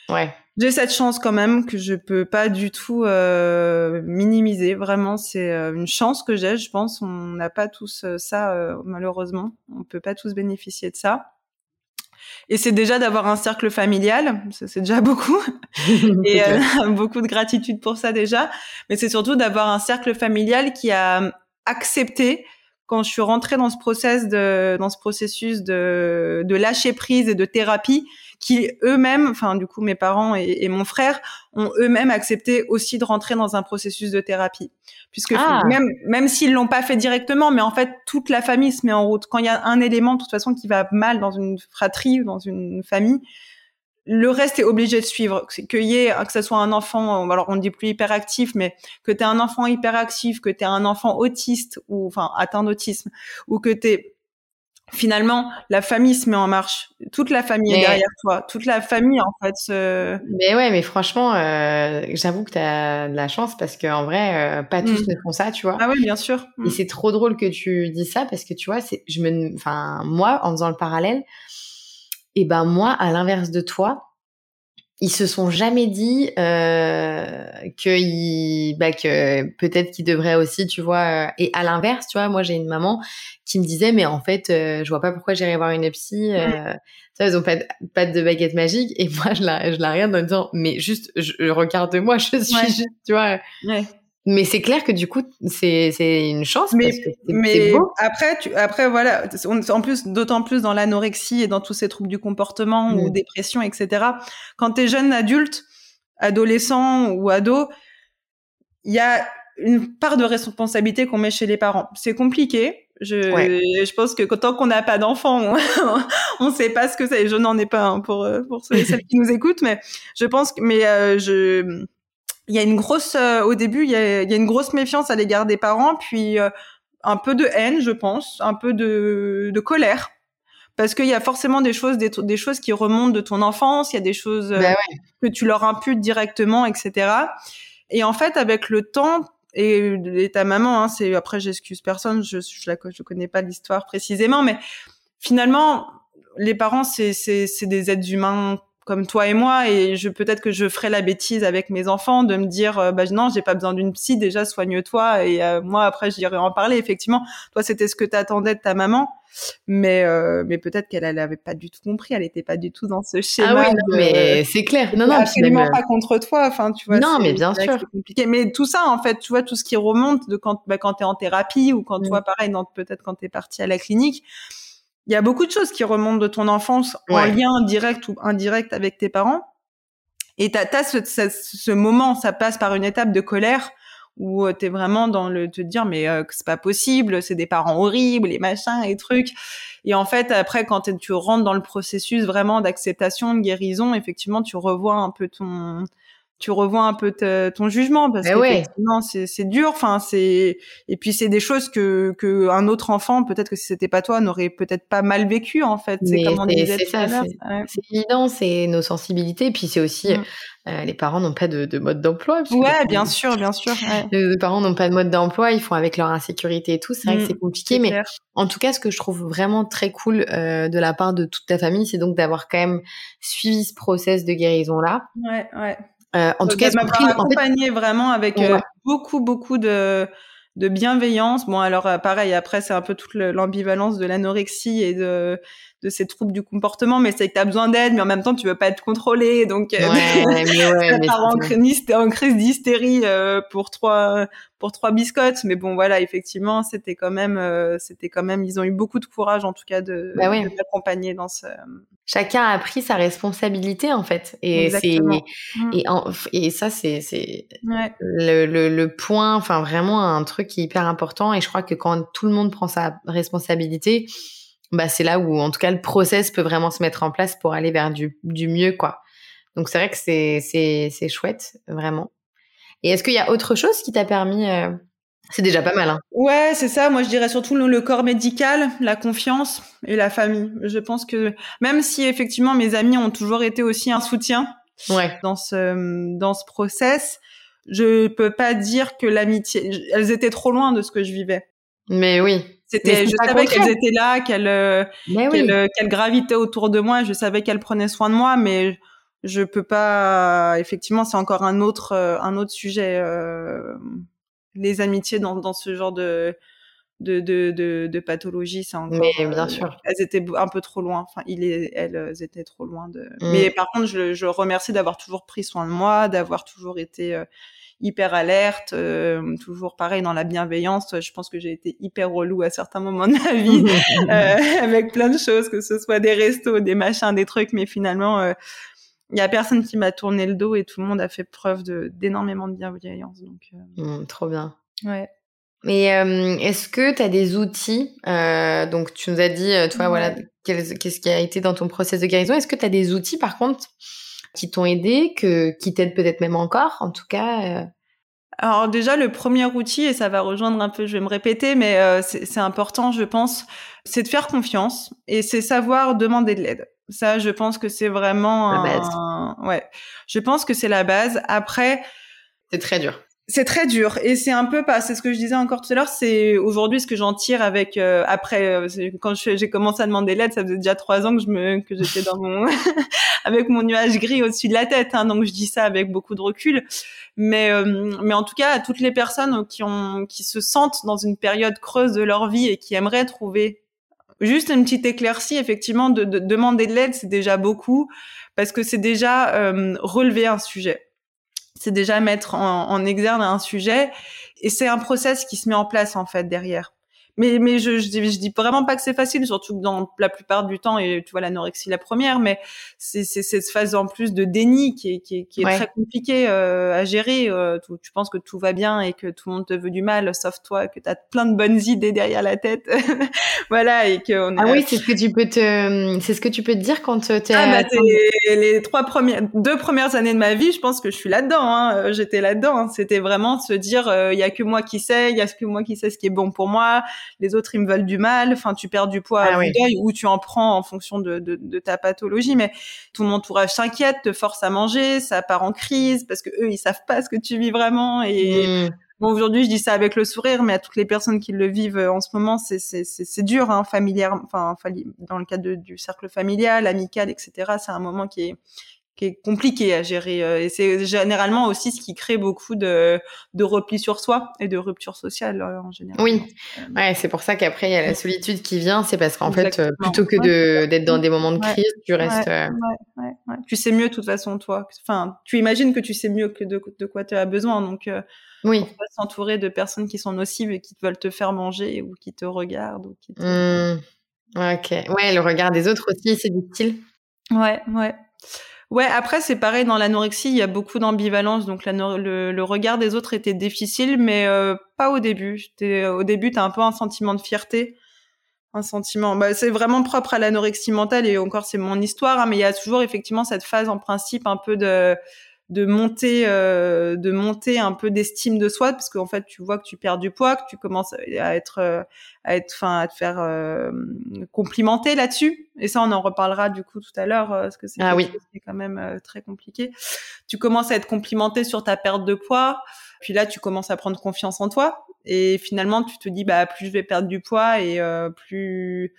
Ouais j'ai cette chance quand même que je peux pas du tout euh, minimiser. Vraiment, c'est euh, une chance que j'ai. Je pense, on n'a pas tous euh, ça euh, malheureusement. On peut pas tous bénéficier de ça. Et c'est déjà d'avoir un cercle familial, c'est déjà [laughs] beaucoup, [laughs] et [laughs] beaucoup de gratitude pour ça déjà. Mais c'est surtout d'avoir un cercle familial qui a accepté quand je suis rentrée dans ce process de dans ce processus de de lâcher prise et de thérapie qui eux-mêmes, enfin du coup mes parents et, mon frère ont eux-mêmes accepté aussi de rentrer dans un processus de thérapie, puisque ah. même même s'ils l'ont pas fait directement, mais en fait toute la famille se met en route. Quand il y a un élément de toute façon qui va mal dans une fratrie ou dans une famille, le reste est obligé de suivre. Que y ait, que ce soit un enfant, alors on dit plus hyperactif, mais que tu un enfant hyperactif, que tu un enfant autiste ou enfin atteint d'autisme, ou que tu finalement, la famille se met en marche. Toute la famille est derrière toi. Toute la famille, en fait. Se... Mais ouais, mais franchement, euh, j'avoue que tu as de la chance parce qu'en vrai, euh, pas tous mmh. ne font ça, tu vois. Ah oui, bien sûr. Et mmh. c'est trop drôle que tu dis ça parce que tu vois, c'est, je me, enfin, moi, en faisant le parallèle, et ben moi, à l'inverse de toi, ils se sont jamais dit euh, que, bah, que peut-être qu'ils devraient aussi, tu vois. Euh, et à l'inverse, tu vois, moi j'ai une maman qui me disait, mais en fait, euh, je vois pas pourquoi j'irais voir une psy. Euh, tu vois, ils ont pas de, pas de baguette magique. Et [laughs] moi, je la, je la regarde en disant, mais juste, je, regarde-moi, je suis juste, tu vois. Ouais. Mais c'est clair que du coup, c'est c'est une chance. Mais, parce que mais beau. après, tu, après voilà, en plus, d'autant plus dans l'anorexie et dans tous ces troubles du comportement ou mm. dépression, etc. Quand t'es jeune adulte, adolescent ou ado, il y a une part de responsabilité qu'on met chez les parents. C'est compliqué. Je, je pense que tant qu'on n'a pas d'enfant, on [laughs] ne sait pas ce que c'est. Je n'en ai pas hein, pour pour ceux et celles qui nous écoutent, mais je pense que mais euh, je il y a une grosse euh, au début il y a, y a une grosse méfiance à l'égard des parents, puis euh, un peu de haine, je pense, un peu de de colère parce qu'il y a forcément des choses des, des, choses qui remontent de ton enfance, il y a des choses bah que tu leur imputes directement, etc. Et en fait, avec le temps, et, ta maman, hein, c'est après j'excuse personne, je je la je connais pas l'histoire précisément, mais finalement les parents c'est des êtres humains comme toi et moi et je peut-être que je ferai la bêtise avec mes enfants de me dire euh, bah non j'ai pas besoin d'une psy déjà soigne-toi et euh, moi après j'irai en parler effectivement. Toi c'était ce que t'attendais de ta maman mais euh, mais peut-être qu'elle elle avait pas du tout compris elle était pas du tout dans ce schéma ah oui mais c'est clair. Non non absolument pas contre toi enfin tu vois non mais bien sûr. compliqué. Mais tout ça en fait tu vois tout ce qui remonte de quand bah, quand t'es en thérapie ou quand tu mm. vois pareil peut-être quand t'es parti à la clinique il y a beaucoup de choses qui remontent de ton enfance en lien direct ou indirect avec tes parents. Et t'as as ce, ce, moment, ça passe par une étape de colère où euh, tu es vraiment dans le te dire mais euh, c'est pas possible, c'est des parents horribles, les machins et trucs. Et en fait après quand tu rentres dans le processus vraiment d'acceptation, de guérison, effectivement tu revois un peu ton tu revois un peu ton jugement parce que effectivement c'est dur enfin c'est et puis c'est des choses que que un autre enfant peut-être que si c'était pas toi n'aurait peut-être pas mal vécu en fait. C'est comme on disait ça c'est évident c'est nos sensibilités puis c'est aussi mm. euh, les parents n'ont pas de, de mode d'emploi ouais bien sûr bien sûr les parents n'ont pas de mode d'emploi ils font avec leur insécurité et tout c'est vrai que mm. c'est compliqué mais en tout cas ce que je trouve vraiment très cool euh, de la part de toute ta famille c'est donc d'avoir quand même suivi ce process de guérison là ouais ouais euh, en tout cas, m'avoir accompagné vraiment avec euh, beaucoup, beaucoup de, de bienveillance. Bon, alors euh, pareil, après, c'est un peu toute l'ambivalence de l'anorexie et de, de ces troubles du comportement, mais c'est que tu as besoin d'aide, mais en même temps, tu veux pas être contrôlé. Donc, ouais, [laughs] mais ouais, mais en, crise, en crise d'hystérie pour trois pour trois biscottes. Mais bon, voilà, effectivement, c'était quand même, c'était quand même, ils ont eu beaucoup de courage, en tout cas, de, bah de m'accompagner dans ce chacun a pris sa responsabilité en fait et c'est mmh. et, et ça c'est c'est le, le, le, point enfin vraiment un truc qui est hyper important et je crois que quand tout le monde prend sa responsabilité bah c'est là où en tout cas le process peut vraiment se mettre en place pour aller vers du du mieux quoi donc c'est vrai que c'est c'est c'est chouette vraiment et est-ce qu'il y a autre chose qui t'a permis euh, c'est déjà pas mal. Hein. Ouais, c'est ça. Moi, je dirais surtout le, corps médical, la confiance et la famille. Je pense que même si effectivement mes amis ont toujours été aussi un soutien ouais. dans ce dans ce process, je peux pas dire que l'amitié. Elles étaient trop loin de ce que je vivais. Mais oui. C'était, je savais qu'elles étaient là, qu'elles euh, qu'elles gravitaient autour de moi. Je savais qu'elles prenaient soin de moi, mais je peux pas. Effectivement, c'est encore un autre euh, un autre sujet. Euh les amitiés dans, dans ce genre de de, de, de, de pathologie, c'est encore. Mais bien sûr. Euh, elles étaient un peu trop loin. Enfin, il est, elles étaient trop loin de. Mm. Mais par contre, je, je remercie d'avoir toujours pris soin de moi, d'avoir toujours été euh, hyper alerte, euh, toujours pareil dans la bienveillance. Je pense que j'ai été hyper relou à certains moments de ma [laughs] vie, avec plein de choses, que ce soit des restos, des machins, des trucs, mais finalement il y a personne qui m'a tourné le dos et tout le monde a fait preuve d'énormément de bienveillance. Donc, euh... Mmh, trop bien. Ouais. Mais euh, est-ce que tu as des outils euh, Donc, tu nous as dit, euh, toi, voilà, qu'est-ce qui a été dans ton process de guérison. Est-ce que tu as des outils, par contre, qui t'ont aidé, que, qui t'aident peut-être même encore, en tout cas euh? alors déjà, le premier outil, et ça va rejoindre un peu, je vais me répéter, mais euh, c'est important, je pense, c'est de faire confiance et c'est savoir demander de l'aide. Ça, je pense que c'est vraiment la base. ouais. Je pense que c'est la base. Après, c'est très dur. C'est très dur et c'est un peu pas. C'est ce que je disais encore tout à l'heure. C'est aujourd'hui ce que j'en tire avec euh, après euh, quand j'ai commencé à demander l'aide, ça faisait déjà trois ans que je me que j'étais dans mon [laughs] avec mon nuage gris au-dessus de la tête. Hein, donc je dis ça avec beaucoup de recul. Mais euh, mais en tout cas à toutes les personnes qui ont qui se sentent dans une période creuse de leur vie et qui aimeraient trouver Juste une petite éclaircie, effectivement, de, demander de l'aide, c'est déjà beaucoup, parce que c'est déjà euh, relever un sujet. C'est déjà mettre en, exergue un sujet, et c'est un process qui se met en place en fait derrière. Mais mais je, je, dis, je dis vraiment pas que c'est facile, surtout que dans la plupart du temps, et tu vois l'anorexie la première, mais c'est cette phase en plus de déni qui est, qui est, qui est très compliquée euh, à gérer. Euh, tu, tu, penses que tout va bien et que tout le monde te veut du mal, sauf toi, que tu as plein de bonnes idées derrière la tête, [laughs] voilà, et que on ah oui, c'est ce que tu peux te, c'est ce que tu peux te dire quand tu es. Ah bah, les trois premières, deux premières années de ma vie, je pense que je suis là-dedans. Hein. J'étais là-dedans. Hein. C'était vraiment se dire, il y a que moi qui sais, il y a que moi qui sais ce qui est bon pour moi les autres ils me veulent du mal. Enfin, tu perds du poids ah à deuil ou tu en prends en fonction de, de, ta pathologie. Mais tout mon entourage s'inquiète, te force à manger, ça part en crise parce que eux ils savent pas ce que tu vis vraiment. Et mmh. bon, aujourd'hui je dis ça avec le sourire, mais à toutes les personnes qui le vivent en ce moment, c'est c'est dur, hein, familière, enfin dans le cadre du cercle familial, amical, etc. C'est un moment qui est qui est compliqué à gérer. Euh, et c'est généralement aussi ce qui crée beaucoup de, de repli sur soi et de rupture sociale euh, en général. Oui, euh, ouais, c'est pour ça qu'après il y a la solitude qui vient. C'est parce qu'en fait, plutôt que de d'être dans des moments de crise, tu restes. Ouais, tu sais mieux de toute façon toi. Enfin, tu imagines que tu sais mieux que de, de quoi tu as besoin. Donc, oui. s'entourer de personnes qui sont nocives et qui veulent te faire manger ou qui te regardent ou qui. Te... Mmh. Ok. Ouais, le regard des autres aussi, c'est utile. Ouais, ouais. Ouais, après c'est pareil dans l'anorexie, il y a beaucoup d'ambivalence, donc le, regard des autres était difficile, mais euh, pas au début. Au début, t'as un peu un sentiment de fierté, un sentiment. Bah, c'est vraiment propre à l'anorexie mentale et encore c'est mon histoire, hein, mais il y a toujours effectivement cette phase en principe un peu de de monter euh, de monter un peu d'estime de soi parce qu'en fait tu vois que tu perds du poids que tu commences à être euh, à être enfin à te faire euh, complimenter là-dessus. Et ça on en reparlera du coup tout à l'heure parce que c'est ah oui. quand même très compliqué. Tu commences à être complimenté sur ta perte de poids puis là tu commences à prendre confiance en toi. Et finalement tu te dis bah plus je vais perdre du poids et plus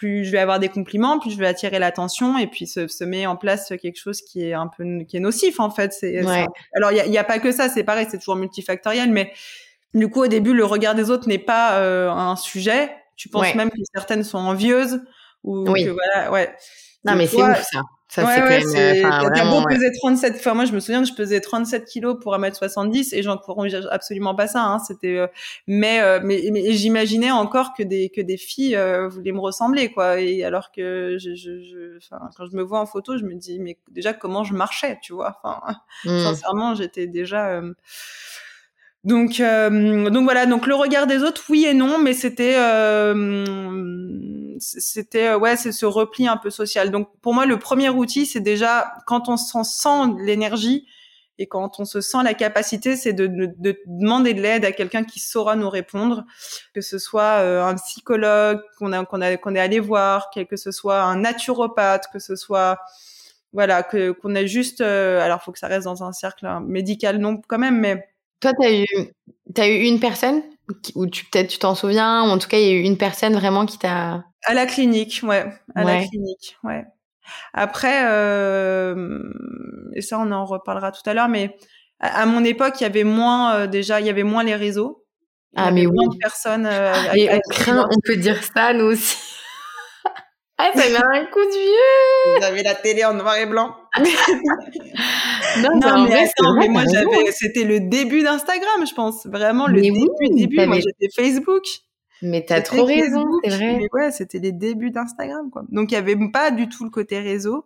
plus je vais avoir des compliments, plus je vais attirer l'attention et puis se, se, met en place quelque chose qui est un peu qui est nocif en fait. C'est alors il y a, pas que ça, c'est pareil, c'est toujours multifactoriel, mais du coup au début le regard des autres n'est pas euh, un sujet. Tu penses même que certaines sont envieuses ou que voilà, ouais. Non mais c'est ouf ça. Ça, ouais, ouais, c'est beau peser 37, enfin, moi, je me souviens que je pesais 37 kilos pour 1m70 et j'encourage absolument pas ça, hein. C'était, euh, mais, euh, mais, mais j'imaginais encore que des, que des filles euh, voulaient me ressembler, quoi. Et alors que je, je, je quand je me vois en photo, je me dis, mais déjà, comment je marchais, tu vois? Enfin, mmh. sincèrement, j'étais déjà, donc, donc voilà. Donc le regard des autres, oui et non, mais c'était, c'était euh, ouais, c'est ce repli un peu social. Donc pour moi, le premier outil, c'est déjà quand on s'en sent l'énergie et quand on se sent la capacité, c'est de, de, demander de l'aide à quelqu'un qui saura nous répondre, que ce soit euh, un psychologue qu'on a qu'on a qu'on est allé voir, que ce soit un naturopathe, que ce soit voilà que qu'on a juste euh, alors faut que ça reste dans un cercle hein, médical non quand même mais toi tu as eu as eu une personne ou tu peut-être tu t'en souviens ou en tout cas il y a eu une personne vraiment qui t'a à la clinique, ouais. À la clinique, ouais. Après, euh, et ça on en reparlera tout à l'heure, mais à, mon époque, il y avait moins euh, déjà, il y avait moins les réseaux. Ah mais moins oui. de personnes. Euh, et on craint, on peut dire ça nous aussi. [laughs] ah, ça met un coup de vieux. Vous avez la télé en noir et blanc. [laughs] non, non mais, attends, mais moi j'avais, c'était le début d'Instagram, je pense, vraiment le début, début. Moi j'étais Facebook. Mais t'as trop raison, c'est vrai. ouais, c'était les débuts d'Instagram, quoi. Donc il y avait pas du tout le côté réseau.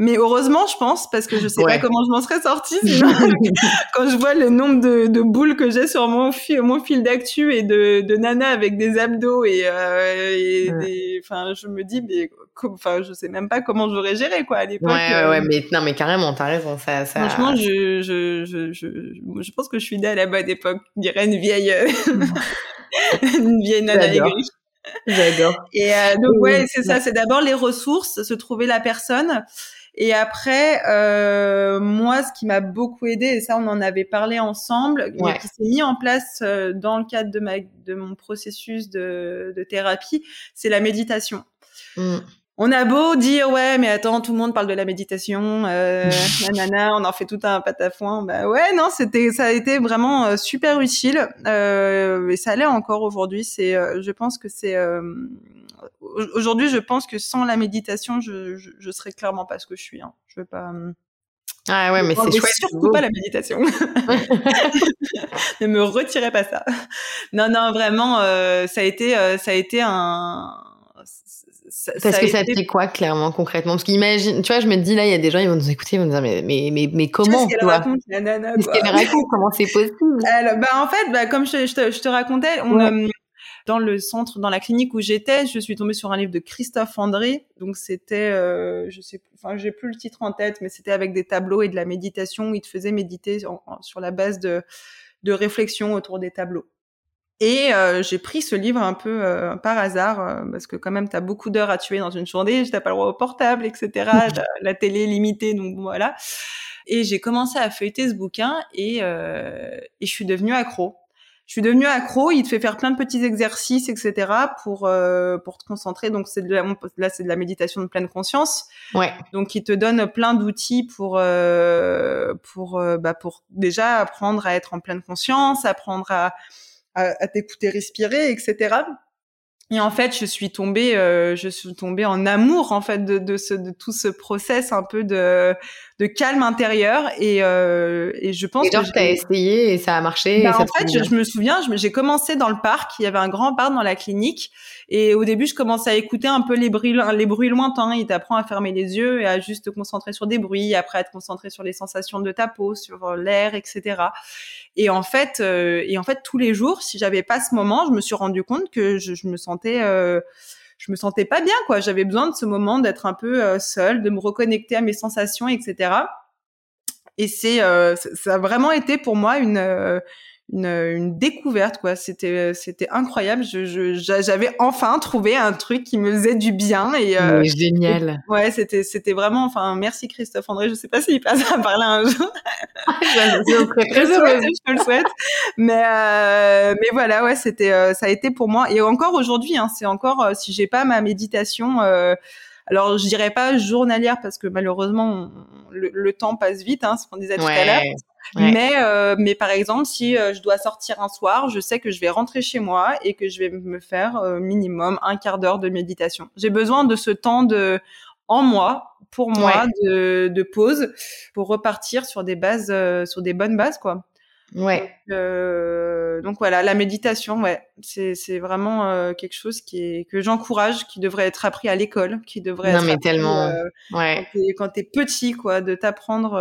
Mais heureusement, je pense, parce que je sais pas comment je m'en serais sortie. [laughs] [laughs] quand je vois le nombre de, de boules que j'ai sur mon fil, mon fil d'actu et de, de nana avec des abdos et, euh, et des, enfin, je me dis, mais, enfin, je sais même pas comment j'aurais géré, quoi, à l'époque. Ouais, ouais, ouais, euh. mais non, mais carrément, t'as raison, ça, ça. Franchement, je, je, je, je, je, pense que je suis née à la bonne époque, je dirais une vieille. Euh, [laughs] une vieille nana aigrie. J'adore. Et euh, donc ouais, c'est ça. C'est d'abord les ressources, se trouver la personne. Et après, euh, moi, ce qui m'a beaucoup aidé, et ça, on en avait parlé ensemble, qui s'est mis en place euh, dans le cadre de, ma, de mon processus de, de thérapie, c'est la méditation. Mmh. On a beau dire ouais mais attends tout le monde parle de la méditation euh, [laughs] nanana on en fait tout un patafouin bah ouais non c'était ça a été vraiment euh, super utile. Euh, et ça allait encore aujourd'hui. C'est euh, je pense que c'est euh, aujourd'hui je pense que sans la méditation je, je, je serais clairement pas ce que je suis hein. je veux pas Ah ouais, mais c'est chouette. Surtout pas la méditation. [laughs] ne me retirez pas ça. Non, non, vraiment, euh, ça a été, euh, ça a été un. Ça, Parce que ça te fait quoi clairement, concrètement? Parce qu'imagine, tu vois, je me dis là, il y a des gens, ils vont nous écouter, ils vont nous dire mais mais mais, mais comment Qu'est-ce qu'elle raconte la nana Qu'est-ce qu'elle raconte Comment c'est possible? Bah en fait, bah, comme je, je, te, je te racontais, on, euh, dans le centre, dans la clinique où j'étais, je suis tombée sur un livre de Christophe André. Donc c'était, euh, je sais, enfin j'ai plus le titre en tête, mais c'était avec des tableaux et de la méditation. Il te faisait méditer sur, la base de, de réflexion autour des tableaux. Et euh, j'ai pris ce livre un peu euh, par hasard, euh, parce que quand même, tu as beaucoup d'heures à tuer dans une journée, n'as pas le droit au portable, etc. la, [laughs] la télé limitée, donc voilà. Et j'ai commencé à feuilleter ce bouquin et, et je suis devenue accro je suis devenue accro. Il te fait faire plein de petits exercices, etc. pour euh, pour te concentrer. Donc c'est de la, là c'est de la méditation de pleine conscience. Ouais. Donc il te donne plein d'outils pour euh, pour euh, bah pour déjà apprendre à être en pleine conscience, apprendre à à, à t'écouter respirer, etc. Et en fait, je suis tombée, euh, je suis tombée en amour en fait de, de, ce, de tout ce process un peu de, de calme intérieur et, euh, et je pense et genre, que t'as essayé et ça a marché. Bah, en fait, je, je, me souviens, j'ai commencé dans le parc. Il y avait un grand parc dans la clinique et au début, je commençais à écouter un peu les bruits, les bruits lointains. Il t'apprend à fermer les yeux et à juste te concentrer sur des bruits, après à te concentrer sur les sensations de ta peau, sur l'air, etc. Et en fait, euh, et en fait, tous les jours, si j'avais pas ce moment, je me suis rendu compte que je, je me sentais euh, je me sentais pas bien quoi. J'avais besoin de ce moment d'être un peu euh, seule de me reconnecter à mes sensations etc et c'est euh, ça a vraiment été pour moi une une, une découverte quoi. C'était c'était incroyable. Je j'avais enfin trouvé un truc qui me faisait du bien et euh, génial. ouais c'était c'était vraiment enfin merci Christophe André. Je sais pas s'il passe à parler un jour. [laughs] Très je le souhaite. Mais euh, mais voilà ouais c'était euh, ça a été pour moi. Et encore aujourd'hui hein, c'est encore euh, si j'ai pas ma méditation euh, alors je dirais pas journalière parce que malheureusement le, le temps passe vite hein, ce qu'on disait tout à l'heure mais, euh, mais par exemple, si euh, je dois sortir un soir, je sais que je vais rentrer chez moi et que je vais me faire euh, minimum un quart d'heure de méditation. J'ai besoin de ce temps de en moi pour moi de, de pause pour repartir sur des bases, euh, sur des bonnes bases quoi. Ouais. Donc, donc voilà, la méditation, ouais, c'est c'est vraiment quelque chose qui est que j'encourage, qui devrait être appris à l'école, qui devrait non, être mais tellement, ouais. quand t'es petit quoi, de t'apprendre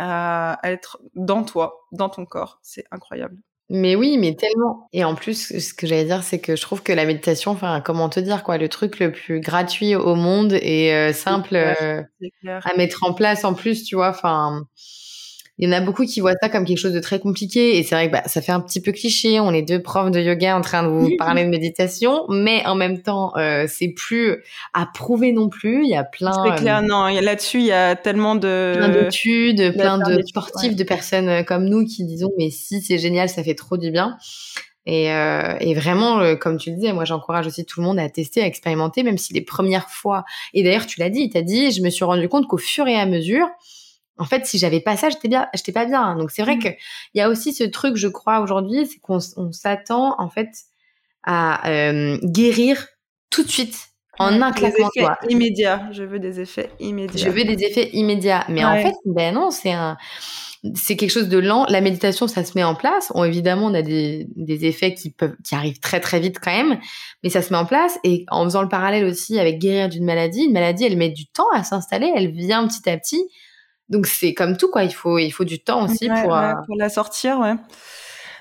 à, être dans toi, dans ton corps. C'est incroyable. Mais oui, mais tellement. Et en plus, ce que j'allais dire, c'est que je trouve que la méditation, enfin, comment te dire, quoi, le truc le plus gratuit au monde et euh, simple euh, à mettre en place en plus, tu vois, enfin, il y en a beaucoup qui voient ça comme quelque chose de très compliqué et c'est vrai que bah, ça fait un petit peu cliché. On est deux profs de yoga en train de vous parler de méditation, mais en même temps, euh, c'est plus à prouver non plus. Il y a plein. C'est clair, euh, non. Là-dessus, il y a tellement de plein d'études, plein de sportifs, de personnes comme nous qui disons mais si c'est génial, ça fait trop du bien. Et, euh, et, vraiment, comme tu le disais, moi j'encourage aussi tout le monde à tester, à expérimenter, même si les premières fois. Et d'ailleurs, tu l'as dit, tu as dit, je me suis rendu compte qu'au fur et à mesure, en fait, si j'avais pas ça, j'étais bien, j'étais pas bien. Donc c'est vrai mmh. que il y a aussi ce truc, je crois aujourd'hui, c'est qu'on s'attend en fait à euh, guérir tout de suite en un claquement de doigts. Immédiat. Je veux des effets immédiats. Je veux des effets immédiats. Mais en fait, ben non, c'est un, c'est quelque chose de lent. La méditation, ça se met en place. On, évidemment, on a des, des effets qui peuvent, qui arrivent très très vite quand même, mais ça se met en place. Et en faisant le parallèle aussi avec guérir d'une maladie, une maladie, elle met du temps à s'installer, elle vient petit à petit. Donc c'est comme tout quoi, il faut il faut du temps aussi pour euh, pour la sortir, ouais.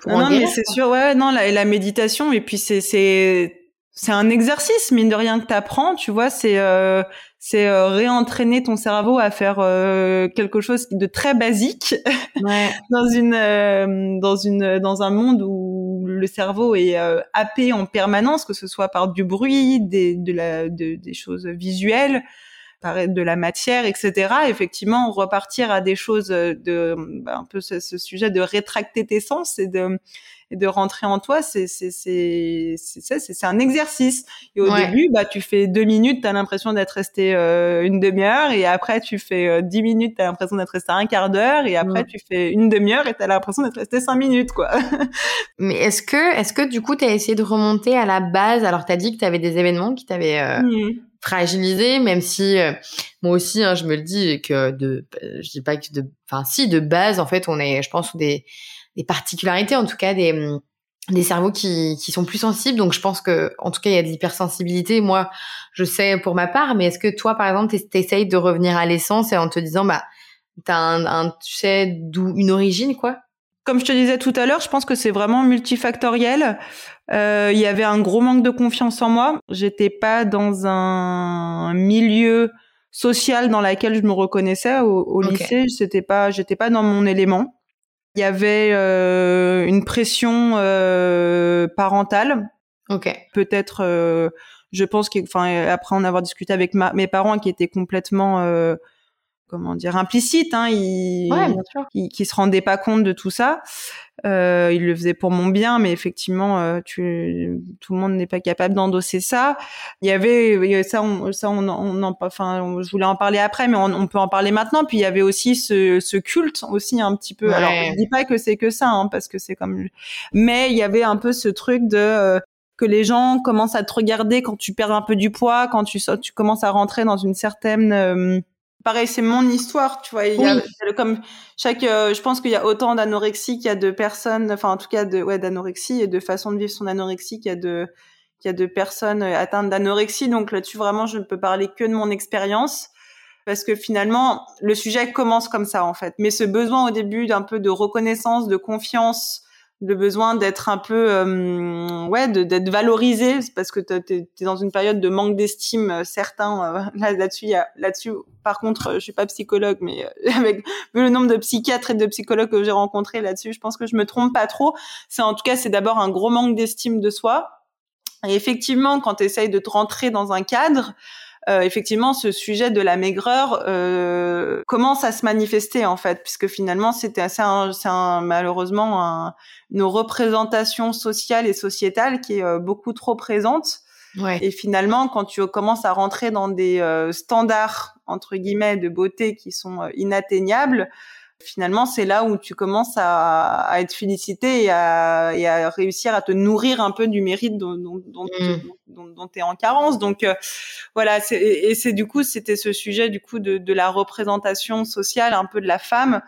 Non, mais c'est sûr, ouais, non, la, la méditation et puis c'est c'est c'est un exercice mine de rien que t'apprends, tu vois, c'est euh, c'est euh, réentraîner ton cerveau à faire euh, quelque chose de très basique [laughs] ouais. dans une euh, dans une dans un monde où le cerveau est happé en permanence, que ce soit par du bruit, des de la de, des choses visuelles de la matière, etc. Effectivement, repartir à des choses de bah, un peu ce, ce, sujet de rétracter tes sens et de et de rentrer en toi, c'est c'est c'est c'est c'est un exercice. Et au début, bah tu fais deux minutes, t'as l'impression d'être resté euh, une demi-heure, et après tu fais euh, dix minutes, t'as l'impression d'être resté un quart d'heure, et après tu fais une demi-heure et t'as l'impression d'être resté cinq minutes, quoi. [laughs] Mais est-ce que est-ce que du coup t'as essayé de remonter à la base? Alors t'as dit que t'avais des événements qui t'avaient euh, mmh. Fragilisé, même si moi aussi, hein, je me le dis que de, je dis pas que de, enfin si de base, en fait, on est, je pense, des, des particularités, en tout cas des des cerveaux qui, qui sont plus sensibles. Donc, je pense que, en tout cas, il y a de l'hypersensibilité. Moi, je sais pour ma part, mais est-ce que toi, par exemple, t'essayes de revenir à l'essence et en te disant, bah, t'as un, un, tu sais, d'où une origine, quoi? Comme je te disais tout à l'heure, je pense que c'est vraiment multifactoriel. Euh, il y avait un gros manque de confiance en moi. J'étais pas dans un milieu social dans lequel je me reconnaissais au, au lycée. C'était pas, j'étais pas dans mon élément. Il y avait euh, une pression euh, parentale. Ok. Peut-être, je pense qu'après après en avoir discuté avec ma, mes parents qui étaient complètement comment dire implicite hein, ils, ouais, qui se rendaient pas compte de tout ça. Euh, il le faisait pour mon bien, mais effectivement, euh, tu, tout le monde n'est pas capable d'endosser ça. Il y avait ça, on, ça, on, on en, enfin, je voulais en parler après, mais on, on, peut en parler maintenant. Puis il y avait aussi ce, ce culte aussi un petit peu. Ouais. Alors, je dis pas que c'est que ça, hein, parce que c'est comme, mais il y avait un peu ce truc de euh, que les gens commencent à te regarder quand tu perds un peu du poids, quand tu tu commences à rentrer dans une certaine euh, pareil, c'est mon histoire, tu vois. Il y a, comme chaque, euh, je pense qu'il y a autant d'anorexie qu'il y a de personnes, enfin en tout cas de ouais d'anorexie et de façon de vivre son anorexie qu'il y a de qu'il y a de personnes euh, atteintes d'anorexie. Donc là-dessus vraiment, je ne peux parler que de mon expérience parce que finalement le sujet commence comme ça en fait. Mais ce besoin au début d'un peu de reconnaissance, de confiance, le besoin d'être un peu euh, ouais d'être valorisé parce que t'es es dans une période de manque d'estime euh, certain euh, [laughs] là là-dessus là-dessus par contre je suis pas psychologue mais euh, [laughs] avec vu le nombre de psychiatres et de psychologues que j'ai rencontrés là-dessus je pense que je me trompe pas trop. C'est en tout cas c'est d'abord un gros manque d'estime de soi. Et effectivement quand tu essayes de te rentrer dans un cadre euh, effectivement, ce sujet de la maigreur euh, commence à se manifester en fait, puisque finalement, c'était assez, c'est un, malheureusement un, une représentation sociale et sociétale qui est euh, beaucoup trop présente. Ouais. Et finalement, quand tu commences à rentrer dans des euh, standards entre guillemets de beauté qui sont euh, inatteignables, finalement, c'est là où tu commences à, à être félicité et à, et à, réussir à te nourrir un peu du mérite dont, dont, dont, mm. dont, dont tu es en carence. Donc euh, voilà, et c'est du coup, c'était ce sujet du coup de, de, la représentation sociale un peu de la femme.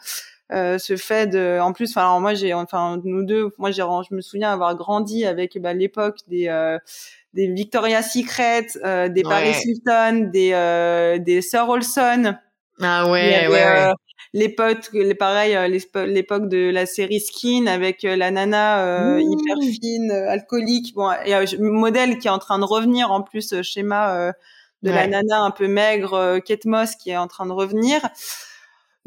Euh, ce fait de, en plus, enfin, moi j'ai, enfin, nous deux, moi j'ai, je me souviens avoir grandi avec bah, l'époque des euh, des Victoria's Secret, euh, des ouais. Paris Hilton, des euh, des Sir Olson. Ah ouais, avait, ouais, ouais l'époque, les pareil, l'époque de la série Skin avec la nana euh, mmh. hyper fine, alcoolique. Bon, et un modèle qui est en train de revenir en plus schéma euh, de ouais. la nana un peu maigre, euh, Kate Moss qui est en train de revenir.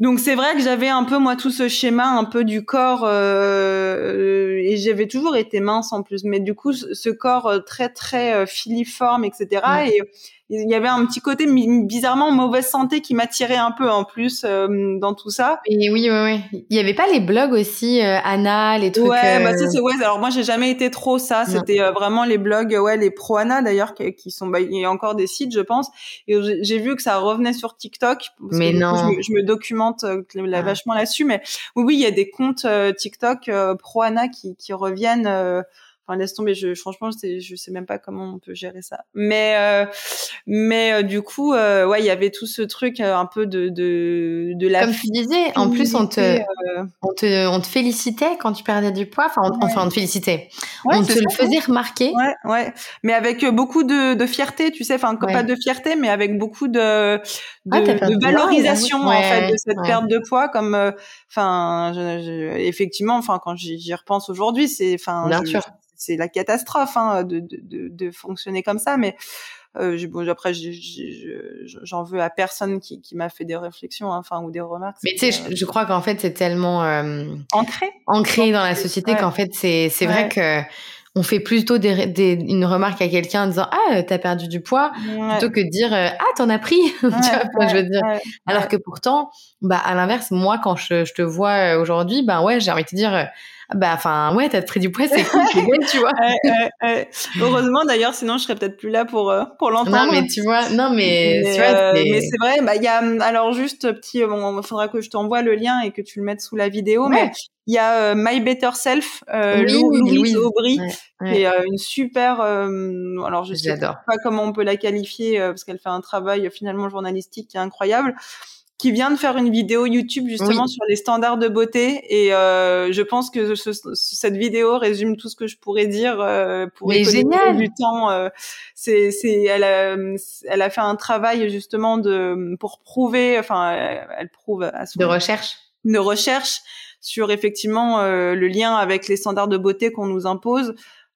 Donc c'est vrai que j'avais un peu moi tout ce schéma un peu du corps euh, et j'avais toujours été mince en plus, mais du coup ce corps très très filiforme etc. Et il y avait un petit côté bizarrement mauvaise santé qui m'attirait un peu en plus euh, dans tout ça. Et oui, oui, oui. Il y avait pas les blogs aussi, euh, Anna, les trucs. Ouais, euh... bah ça c'est ouais. Alors moi j'ai jamais été trop ça. C'était euh, vraiment les blogs, ouais, les pro Anna d'ailleurs qui, qui, sont. Bah, il y a encore des sites, je pense. Et j'ai vu que ça revenait sur TikTok. mais que, non. Coup, je, me, je, me, documente euh, là, ah. vachement là-dessus. Mais oui, oui, il y a des comptes euh, TikTok pro Anna qui, qui reviennent. Enfin, laisse tomber. Je, franchement, je, je sais même pas comment on peut gérer ça. Mais, euh, mais euh, du coup, euh, ouais, il y avait tout ce truc euh, un peu de, de, de la. Comme tu disais, en plus, on te, euh, on te, on te félicitait quand tu perdais du poids. Enfin, on, ouais. enfin, on te félicitait. Ouais, on te ça, le faisait remarquer. Ouais, ouais. Mais avec beaucoup de, de fierté, tu sais. Enfin, pas de fierté, mais avec beaucoup de, de, ah, de valorisation en fait de cette perte de poids. Comme, euh, enfin, effectivement, enfin, quand j'y repense aujourd'hui, c'est, enfin, bien sûr c'est la catastrophe hein, de, de, fonctionner comme ça. Mais euh, bon, après, j'en veux à personne qui, qui m'a fait des réflexions, hein, enfin ou des remarques. Mais tu sais, euh... je, je, crois qu'en fait, c'est tellement euh, ancré, ancré dans la société ouais. qu'en fait, c'est c'est ouais. vrai que on fait plutôt des, des, une remarque à quelqu'un en disant ah t'as perdu du poids ouais. plutôt que de dire ah t'en as pris [laughs] tu vois je veux dire? alors que pourtant bah à l'inverse moi quand je, je te vois aujourd'hui bah ouais j'ai envie de te dire bah enfin ouais t'as pris du poids c'est cool bien tu vois. [laughs] Heureusement d'ailleurs sinon je serais peut-être plus là pour euh, pour l'entendre. non mais tu vois non mais euh, mais c'est vrai bah il y a alors juste petit bon il faudra que je t'envoie le lien et que tu le mettes sous la vidéo mais Il y a euh, My Better Self, euh, Louise, Aubry, qui est euh, une super. Euh, alors je sais pas comment on peut la qualifier parce qu'elle fait un travail finalement journalistique qui est incroyable qui vient de faire une vidéo YouTube justement sur les standards de beauté et euh, je pense que cette vidéo résume tout ce que je pourrais dire euh, pour Mais génial. du temps. Euh, c'est, c'est, elle a, elle a fait un travail justement de pour prouver, enfin, elle, prouve à son de recherche, de recherche sur effectivement euh, le lien avec les standards de beauté qu'on nous impose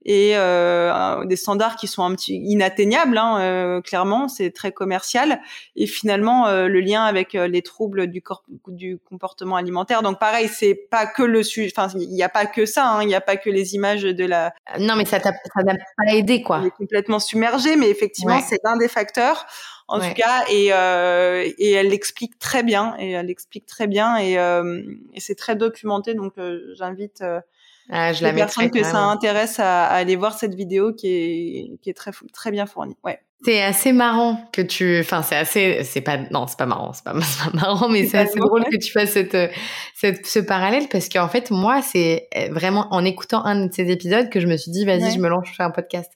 et euh, des standards qui sont un petit inatteignables hein, euh, clairement c'est très commercial. Et finalement euh, le lien avec euh, les troubles du corps du comportement alimentaire. Donc pareil c'est pas que le sujet enfin il n'y a pas que ça hein, il n'y a pas que les images de la non mais ça t'a ça n'a pas aidé quoi. Est complètement submergé mais effectivement c'est l'un des facteurs en tout cas. Et euh, et elle l'explique très bien. Et elle l'explique très bien. Et, et c'est très documenté. Donc j'invite ah, je la les personnes que ça intéresse à, à, aller voir cette vidéo qui est, qui est très, très bien fournie. Ouais. C'est assez marrant que tu, enfin c'est assez, c'est pas, non c'est pas marrant, c'est pas, [laughs] pas, marrant, mais c'est assez drôle que tu fasses cette, cette, ce parallèle parce qu'en fait moi c'est vraiment en écoutant un de ces épisodes que je me suis dit vas-y je me lance je fais un podcast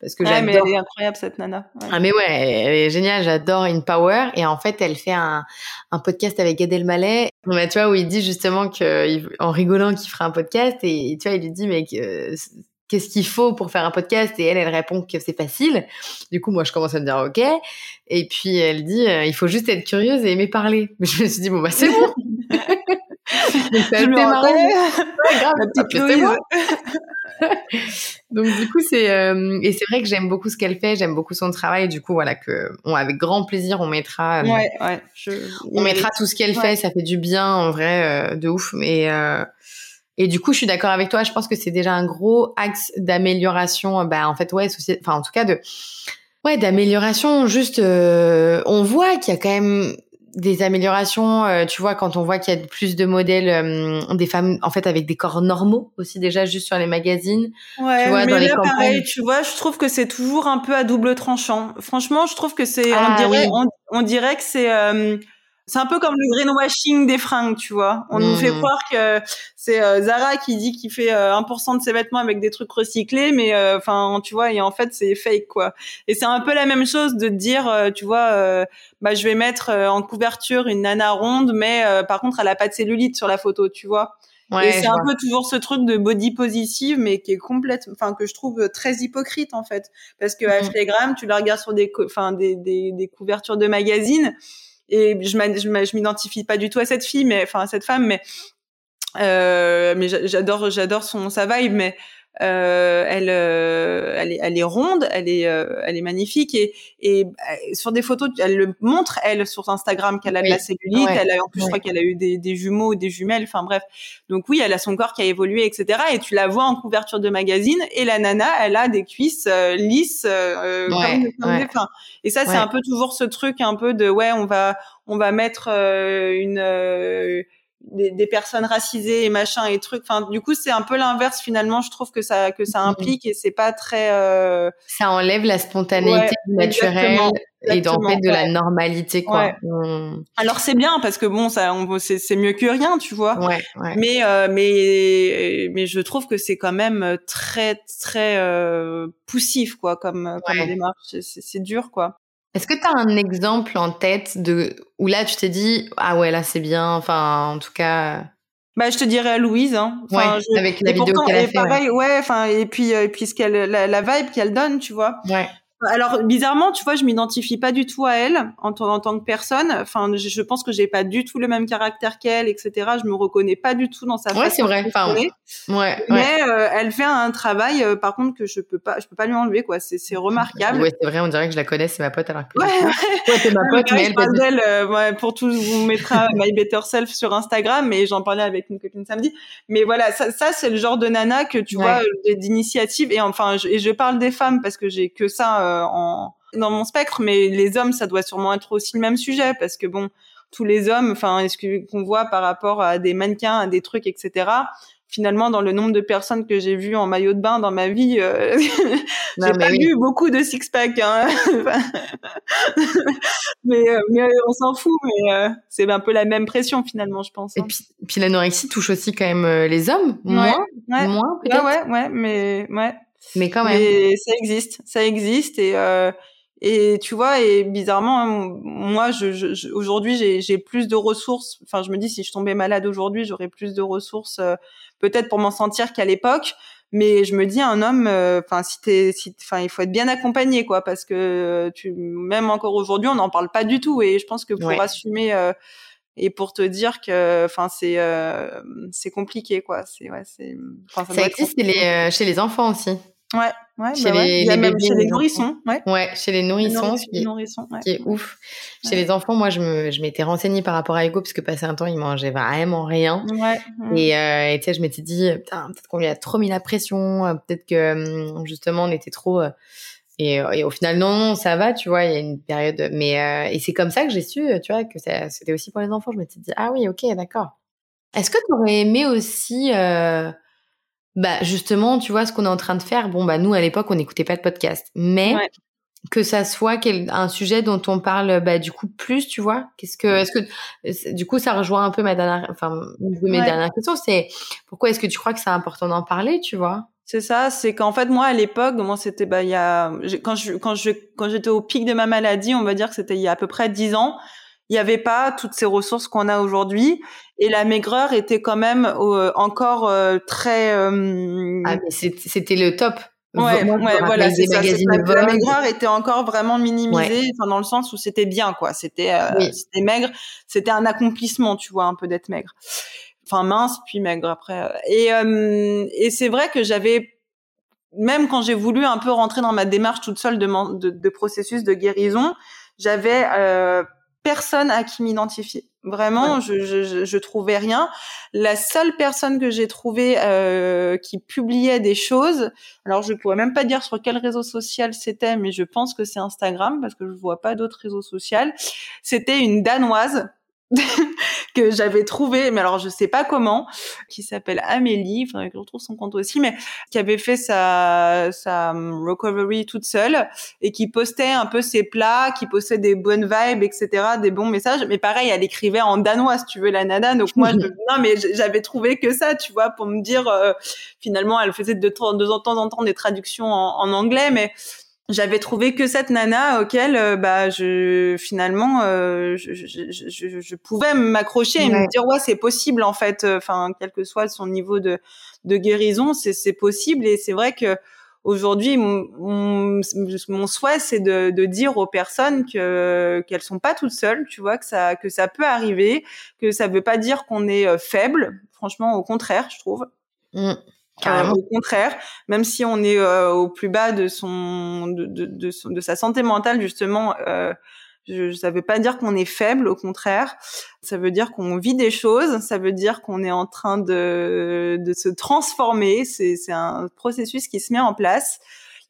parce que ouais, mais elle est incroyable cette nana. Ouais. Ah mais ouais, elle est géniale, j'adore In Power et en fait elle fait un, un podcast avec Gad Elmaleh, bah, tu vois où il dit justement que en rigolant qu'il fera un podcast et tu vois il lui dit mais qu'est-ce qu'il faut pour faire un podcast? Et elle elle répond que c'est facile. Du coup moi je commence à me dire OK et puis elle dit euh, il faut juste être curieuse et aimer parler. Mais [laughs] je me suis dit bon bah c'est [laughs] bon. [laughs] Marrant. La petite [laughs] Donc du coup c'est euh, et c'est vrai que j'aime beaucoup ce qu'elle fait, j'aime beaucoup son travail. Du coup voilà que on, avec grand plaisir on mettra euh, ouais, ouais, je... on mettra tout ce qu'elle fait, ça fait du bien en vrai euh, de ouf. Mais et du coup je suis d'accord avec toi, je pense que c'est déjà un gros axe d'amélioration. Bah en fait ouais, enfin en tout cas de ouais d'amélioration. Juste on voit qu'il y a quand même des améliorations, euh, tu vois, quand on voit qu'il y a plus de modèles, euh, des femmes, en fait, avec des corps normaux aussi déjà juste sur les magazines. Ouais, tu vois, mais dans là, les pareil, tu vois, je trouve que c'est toujours un peu à double tranchant. Franchement, je trouve que c'est, on ah dirait, on, dirait que c'est, euh, c'est un peu comme le greenwashing des fringues, tu vois. On nous fait mmh. croire que c'est euh, Zara qui dit qu'il fait 1% euh, de ses vêtements avec des trucs recyclés, mais euh, enfin, tu vois, et en fait, c'est fake, quoi. Et c'est un peu la même chose de dire, tu vois, bah, je vais mettre en couverture une nana ronde, mais par contre, elle a pas de cellulite sur la photo, tu vois. Ouais, et c'est un peu toujours ce truc de body positive, mais qui est complète, enfin que je trouve très hypocrite en fait, parce que mmh. Ashley Graham, tu la regardes sur des, enfin des, des, des couvertures de magazines, et je je m'identifie pas du tout à cette fille mais enfin à cette femme mais euh, mais j'adore j'adore son sa vibe mais elle, euh, elle, est, elle est ronde, elle est, euh, elle est magnifique et, et sur des photos, elle le montre elle sur Instagram qu'elle a de la cellulite. Elle a, en plus, je crois qu'elle a eu des, des jumeaux ou des jumelles. Enfin bref, donc oui, elle a son corps qui a évolué, etc. Et tu la vois en couverture de magazine et la nana, elle a des cuisses lisses, comme, comme des, Et ça, c'est un peu toujours ce truc un peu de ouais, on va, on va mettre une des, des, personnes racisées et machin et trucs. Enfin, du coup, c'est un peu l'inverse finalement. Je trouve que ça que ça mm-hmm. implique et c'est pas très. Euh... Ça enlève la spontanéité naturelle et d'en fait de la normalité quoi. Alors c'est bien parce que bon, ça, c'est mieux que rien, tu vois. Ouais, Mais euh, mais mais je trouve que c'est quand même très très euh, poussif quoi comme comme démarche. C'est dur quoi. Est-ce que tu as un exemple en tête de où là tu t'es dit ah ouais là c'est bien enfin en tout cas bah je te dirais Louise hein. Enfin, ouais, avec la vidéo qu'elle a fait. Pareil, ouais, enfin et puis euh, et puis ce qu'elle la, la vibe qu'elle donne, tu vois. Ouais. Alors bizarrement, tu vois, je m'identifie pas du tout à elle en, en tant que personne. Enfin, je, je pense que j'ai pas du tout le même caractère qu'elle, etc. Je me reconnais pas du tout dans sa ouais, c'est vrai. Enfin, ouais, Mais euh, elle fait un travail, euh, par contre, que je peux pas, je peux pas lui enlever, quoi. C'est, c'est remarquable. Ouais, c'est vrai. On dirait que je la connais, c'est ma pote alors que. Ouais, ouais. [laughs] c'est ma pote, mais elle. Euh, ouais, pour tout, vous mettra [laughs] My Better Self sur Instagram, mais j'en parlais avec une copine samedi. Mais voilà, ça, ça c'est le genre de nana que tu vois d'initiative. Et enfin, je, et je parle des femmes parce que j'ai que ça en dans mon spectre, mais les hommes, ça doit sûrement être aussi le même sujet parce que bon, tous les hommes, enfin, est-ce qu'on voit par rapport à des mannequins, à des trucs, etc. finalement, dans le nombre de personnes que j'ai vues en maillot de bain dans ma vie, euh, [laughs] j'ai pas vu beaucoup de six-pack. Hein. [laughs] mais, euh, mais on s'en fout, mais euh, c'est un peu la même pression finalement, je pense. Et hein. puis, puis l'anorexie touche aussi quand même les hommes, moins, ouais, moins peut-être. Ouais, ouais, ouais, mais ouais. Mais quand même. Mais ça existe, ça existe et et tu vois, et bizarrement, hein, moi, je, je, aujourd'hui, j'ai plus de ressources. Enfin, je me dis, si je tombais malade aujourd'hui, j'aurais plus de ressources, euh, peut-être pour m'en sentir qu'à l'époque. Mais je me dis, un homme, euh, enfin, si t'es, si, enfin, il faut être bien accompagné, quoi, parce que tu, même encore aujourd'hui, on n'en parle pas du tout. Et je pense que pour assumer euh, et pour te dire que, enfin, c'est, c'est compliqué, quoi. C'est, ouais, c'est. ça, existe chez les, chez les enfants aussi. Ouais, ouais, chez, bah les, ouais. Il y a même chez les nourrissons. Ouais. ouais, chez les nourrissons, qui, nourrissons, ouais. qui est ouf. Chez les enfants, moi, je me, je m'étais renseignée par rapport à Hugo parce que passé un temps, il mangeait vraiment rien. Ouais. Et, euh, tu sais, je m'étais dit, putain, peut-être qu'on lui a trop mis la pression, euh, peut-être que hum, justement, on était trop. Et, et, au final, non, ça va, tu vois, il y a une période. Mais euh, et c'est comme ça que j'ai su, tu vois, que c'était aussi pour les enfants. Je m'étais dit, ah oui, ok, d'accord. Est-ce que tu aurais aimé aussi euh, bah justement, tu vois ce qu'on est en train de faire? Bon bah nous à l'époque on n'écoutait pas de podcast, mais que ça soit quel, un sujet dont on parle bah du coup plus, tu vois? Qu'est-ce que est-ce que du coup ça rejoint un peu ma dernière enfin mes dernières questions, c'est pourquoi est-ce que tu crois que c'est important d'en parler, tu vois? C'est ça, c'est qu'en fait moi à l'époque, moi c'était bah il y a quand je quand je quand j'étais au pic de ma maladie, on va dire que c'était il y a à peu près dix ans il n'y avait pas toutes ces ressources qu'on a aujourd'hui et la maigreur était quand même euh, encore euh, très euh, ah mais c'était le top. Ouais, ouais voilà c'est ça la maigreur était encore vraiment minimisée enfin dans le sens où c'était bien quoi. C'était c'était maigre. C'était un accomplissement tu vois un peu d'être maigre enfin mince puis maigre après et et c'est vrai que j'avais même quand j'ai voulu un peu rentrer dans ma démarche toute seule de, de, de processus de guérison j'avais euh, personne à qui m'identifier. Vraiment, je, je, je, trouvais rien. La seule personne que j'ai trouvée euh, qui publiait des choses, alors je pourrais même pas dire sur quel réseau social c'était, mais je pense que c'est Instagram parce que je vois pas d'autres réseaux sociaux. C'était une danoise [laughs] que j'avais trouvé, mais alors je sais pas comment, qui s'appelle Amélie, il faudrait que je retrouve son compte aussi, mais qui avait fait sa, sa um, recovery toute seule et qui postait un peu ses plats, qui postait des bonnes vibes, etc., des bons messages. Mais pareil, elle écrivait en danois, si tu veux, la nana. Donc moi, je, [laughs] non, mais j'avais trouvé que ça, tu vois, pour me dire, euh, finalement, elle faisait de, de, temps en temps des traductions en, en anglais, mais j'avais trouvé que cette nana auquel euh, bah je finalement euh, je, je, je, je, pouvais m'accrocher et me dire ouais c'est possible en fait. Enfin quel que soit son niveau de de guérison c'est c'est possible. Et c'est vrai que aujourd'hui mon, mon, souhait c'est de, de dire aux personnes que qu'elles sont pas toutes seules tu vois que ça que ça peut arriver que ça veut pas dire qu'on est euh, faible. Franchement au contraire je trouve Euh, au contraire, même si on est euh, au plus bas de son de, de, de, de sa santé mentale justement, euh, je, ça veut pas dire qu'on est faible, au contraire, ça veut dire qu'on vit des choses, ça veut dire qu'on est en train de de se transformer. C'est c'est un processus qui se met en place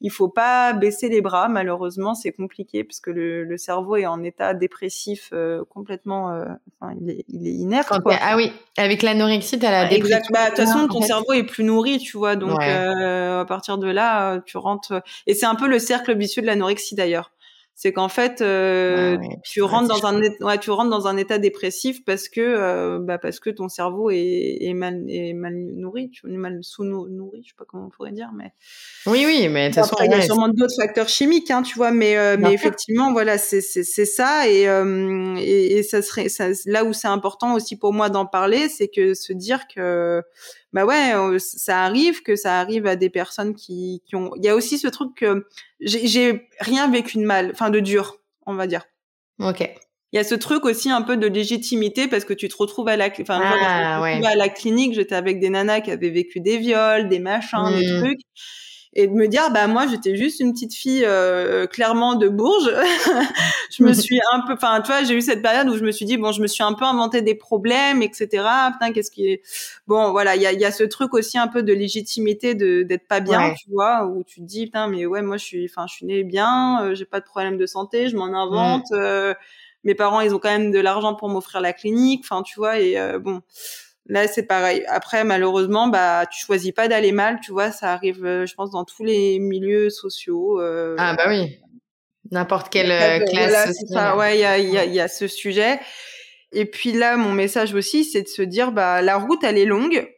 il faut pas baisser les bras. Malheureusement, c'est compliqué parce que le, le, cerveau est en état dépressif euh, complètement. Euh, enfin, il est, il est inerte. quoi. Ah oui, avec l'anorexie, t'as la dépression. Bah, de toute façon, ton cerveau est plus nourri, tu vois. Donc, euh, à partir de là, tu rentres. Et c'est un peu le cercle vicieux de l'anorexie d'ailleurs c'est qu'en fait euh, ah tu rentres dans un ouais, tu rentres dans un état dépressif parce que euh, bah parce que ton cerveau est, est mal est mal nourri tu es mal sous nourri je sais pas comment on pourrait dire mais oui oui mais de toute façon il y a sûrement d'autres facteurs chimiques hein, tu vois mais euh, mais effectivement voilà c'est c'est c'est ça et, euh, et, et ça serait ça, là où c'est important aussi pour moi d'en parler c'est que se dire que bah ouais, ça arrive que ça arrive à des personnes qui, qui ont. Il y a aussi ce truc que j'ai rien vécu de mal, enfin de dur, on va dire. Ok. Il y a ce truc aussi un peu de légitimité parce que tu te retrouves à la, enfin, ah, à la clinique, j'étais avec des nanas qui avaient vécu des viols, des machins, des mmh. trucs et de me dire bah moi j'étais juste une petite fille euh, clairement de Bourges. [laughs] Je me suis un peu enfin tu vois j'ai eu cette période où je me suis dit bon je me suis un peu inventé des problèmes etc putain qu'est-ce qui est bon voilà il y a, y a ce truc aussi un peu de légitimité de d'être pas bien tu vois où tu te dis putain mais ouais moi je suis enfin je suis née bien euh, j'ai pas de problème de santé je m'en invente euh, mes parents ils ont quand même de l'argent pour m'offrir la clinique enfin tu vois et bon Là, c'est pareil. Après, malheureusement, bah, tu choisis pas d'aller mal, tu vois. Ça arrive, je pense, dans tous les milieux sociaux. ah bah oui. N'importe quelle classe. Voilà, Ouais, il y a, y, a, y a ce sujet. Et puis là, mon message aussi, c'est de se dire, bah, la route, elle est longue.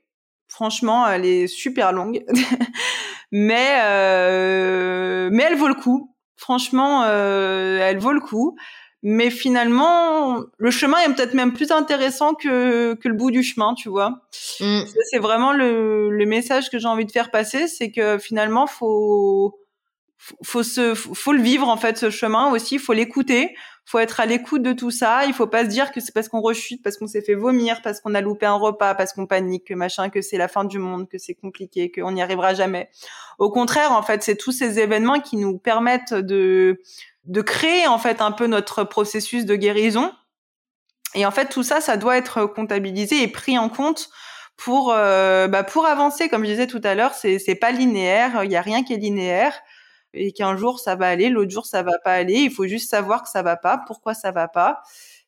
Franchement, elle est super longue, [laughs] mais euh, mais elle vaut le coup. Franchement, euh, elle vaut le coup. Mais finalement, le chemin est peut-être même plus intéressant que que le bout du chemin, tu vois. Mm. C'est vraiment le, le message que j'ai envie de faire passer, c'est que finalement, faut faut se faut le vivre en fait ce chemin aussi faut l'écouter faut être à l'écoute de tout ça il faut pas se dire que c'est parce qu'on rechute parce qu'on s'est fait vomir parce qu'on a loupé un repas parce qu'on panique que machin que c'est la fin du monde que c'est compliqué qu'on n'y arrivera jamais au contraire en fait c'est tous ces événements qui nous permettent de de créer en fait un peu notre processus de guérison et en fait tout ça ça doit être comptabilisé et pris en compte pour euh, bah, pour avancer comme je disais tout à l'heure c'est c'est pas linéaire il y a rien qui est linéaire et qu'un jour ça va aller, l'autre jour ça va pas aller. Il faut juste savoir que ça va pas, pourquoi ça va pas.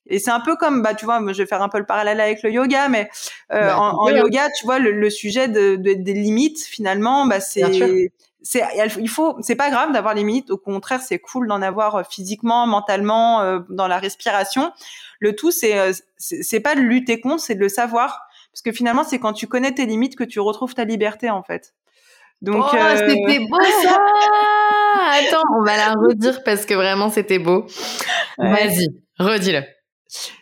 Et c'est un peu comme, bah, tu vois, je vais faire un peu le parallèle avec le yoga, mais euh, bah, en, yoga, tu vois, le, le sujet de, de, des limites, finalement, bah, c'est, c'est, il faut, c'est pas grave d'avoir les limites. Au contraire, c'est cool d'en avoir euh, physiquement, mentalement, euh, dans la respiration. Le tout, c'est, c'est pas de lutter contre, c'est de le savoir, parce que finalement, c'est quand tu connais tes limites que tu retrouves ta liberté, en fait. Donc, oh, c'était beau [laughs] ça Attends, on va la redire parce que vraiment c'était beau. Vas-y, redis-le.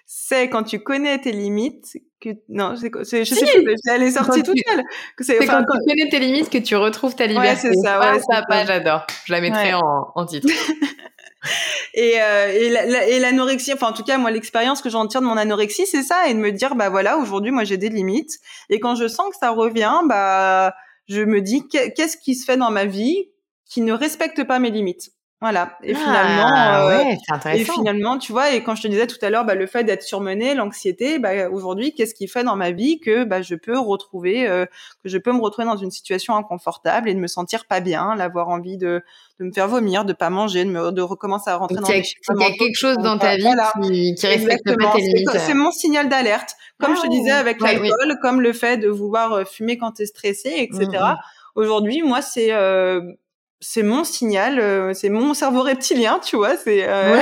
C'est quand tu connais tes limites que non, je sais plus, elle est sortie toute seule. C'est quand tu connais tes limites que tu retrouves ta liberté. Ouais, c'est ça. Ouais, ça, ça. j'adore. Je la mettrai en, en titre. [laughs] et, euh, et l'anorexie, enfin en tout cas moi l'expérience que j'en tire de mon anorexie, c'est ça, et de me dire bah voilà aujourd'hui moi j'ai des limites, et quand je sens que ça revient, bah je me dis qu'est-ce qui se fait dans ma vie qui ne respecte pas mes limites? Voilà. Et ah, finalement, euh, et finalement, tu vois, et quand je te disais tout à l'heure, bah, le fait d'être surmené, l'anxiété, bah, aujourd'hui, qu'est-ce qui fait dans ma vie que bah, je peux retrouver, euh, que je peux me retrouver dans une situation inconfortable et de me sentir pas bien, d'avoir envie de, de me faire vomir, de pas manger, de, me, de recommencer à rentrer dans. Il y, a quelque chose dans ta vie qui, qui respecte pas tes limites. C'est mon signal d'alerte. Comme je te disais ah, avec l'alcool, comme le fait de vouloir euh, fumer quand tu es stressé, etc. Mmh, mmh. Aujourd'hui, moi, c'est euh, c'est mon signal, euh, c'est mon cerveau reptilien, tu vois, c'est euh,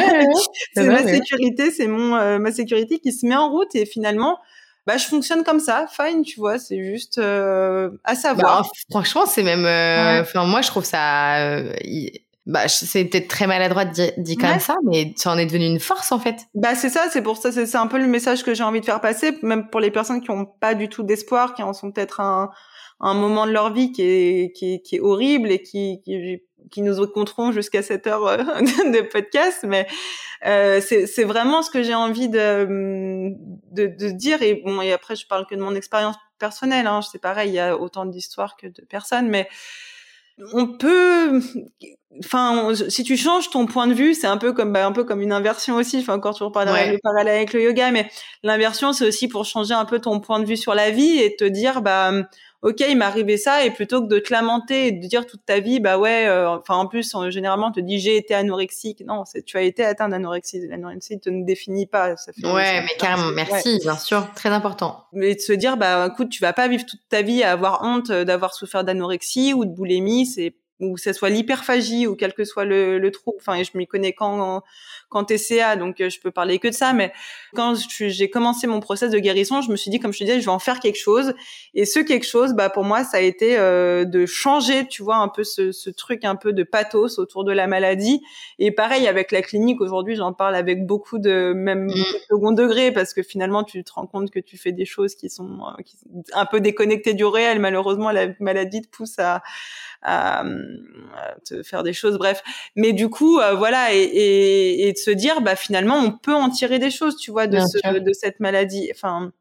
[laughs] ma sécurité, c'est mon ma sécurité qui se met en route et finalement bah je fonctionne comme ça, fine, tu vois, c'est juste à savoir. Bah, franchement, c'est même enfin moi je trouve ça bah, c'est peut-être très maladroit dit, dit comme ça, mais ça en est devenu une force en fait. Bah c'est ça, c'est pour ça, c'est un peu le message que j'ai envie de faire passer, même pour les personnes qui ont pas du tout d'espoir, qui en sont peut-être un, un moment de leur vie qui est qui est, qui est horrible et qui, qui qui nous compteront jusqu'à cette heure euh, [laughs] de podcast, mais euh, c'est vraiment ce que j'ai envie de, de, de dire. Et bon, et après, je parle que de mon expérience personnelle. Hein, c'est pareil, il y a autant d'histoires que de personnes, mais on peut enfin si tu changes ton point de vue c'est un peu comme bah, un peu comme une inversion aussi enfin encore toujours parler ouais. le parallèle avec le yoga mais l'inversion c'est aussi pour changer un peu ton point de vue sur la vie et te dire bah ok il m'est arrivé ça et plutôt que de te lamenter et de dire toute ta vie bah ouais euh, enfin en plus généralement on te dit j'ai été anorexique. Non c'est tu as été atteint d'anorexie l'anorexie te ne définit pas ça fait ouais mais carrément merci bien sûr très important. Mais de se dire bah écoute tu vas pas vivre toute ta vie à avoir honte d'avoir souffert d'anorexie ou de boulimie c'est ou ce soit l'hyperphagie ou quel que soit le, le trouble. Enfin, je m'y connais quand quand TCA, donc euh, je peux parler que de ça. Mais quand j'ai commencé mon process de guérison, je me suis dit, comme je te disais, je vais en faire quelque chose. Et ce quelque chose, bah pour moi, ça a été euh, de changer, tu vois, un peu ce, ce, truc un peu de pathos autour de la maladie. Et pareil avec la clinique. Aujourd'hui, j'en parle avec beaucoup de même mmh. second degré parce que finalement, tu te rends compte que tu fais des choses qui sont, euh, qui sont un peu déconnectées du réel. Malheureusement, la maladie te pousse à à, te faire des choses, bref. Mais du coup, euh, voilà, et, et, et, de se dire, bah finalement, on peut en tirer des choses, tu vois, de, ce, de cette maladie. Enfin,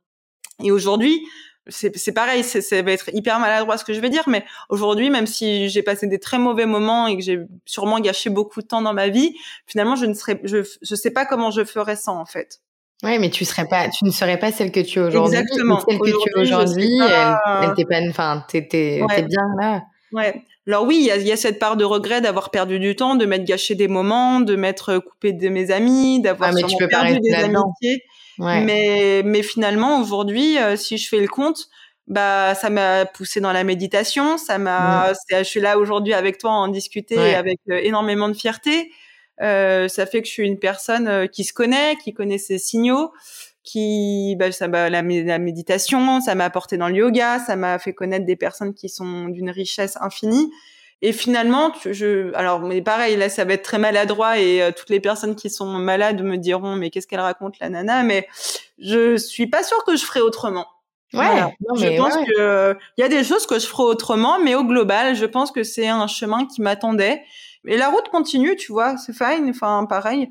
et aujourd'hui, c'est pareil, ça va être hyper maladroit ce que je vais dire, mais aujourd'hui, même si j'ai passé des très mauvais moments et que j'ai sûrement gâché beaucoup de temps dans ma vie, finalement, je ne serais, je, je sais pas comment je ferais sans en fait. Oui, mais tu serais pas, tu ne serais pas celle que tu es aujourd'hui. Exactement. Celle que tu es aujourd'hui, elle, t'es pas, enfin, t'es, t'es, bien là. Ouais. Alors oui, il y a, y a, cette part de regret d'avoir perdu du temps, de m'être gâché des moments, de m'être coupé de mes amis, d'avoir ah, perdu des amitiés. Mais, mais finalement, aujourd'hui, si je fais le compte, bah ça m'a poussé dans la méditation ça m'a je suis là aujourd'hui avec toi en discuter avec énormément de fierté. Euh, ça fait que je suis une personne qui se connaît qui connaît ses signaux qui bah, ça la, la méditation ça m'a apporté dans le yoga ça m'a fait connaître des personnes qui sont d'une richesse infinie et finalement, je, alors, mais pareil, là, ça va être très maladroit et euh, toutes les personnes qui sont malades me diront, mais qu'est-ce qu'elle raconte, la nana? Mais je suis pas sûre que je ferai autrement. Ouais. je pense que il y a des choses que je ferai autrement, mais au global, je pense que c'est un chemin qui m'attendait. Et la route continue, tu vois, c'est fine. Enfin, pareil.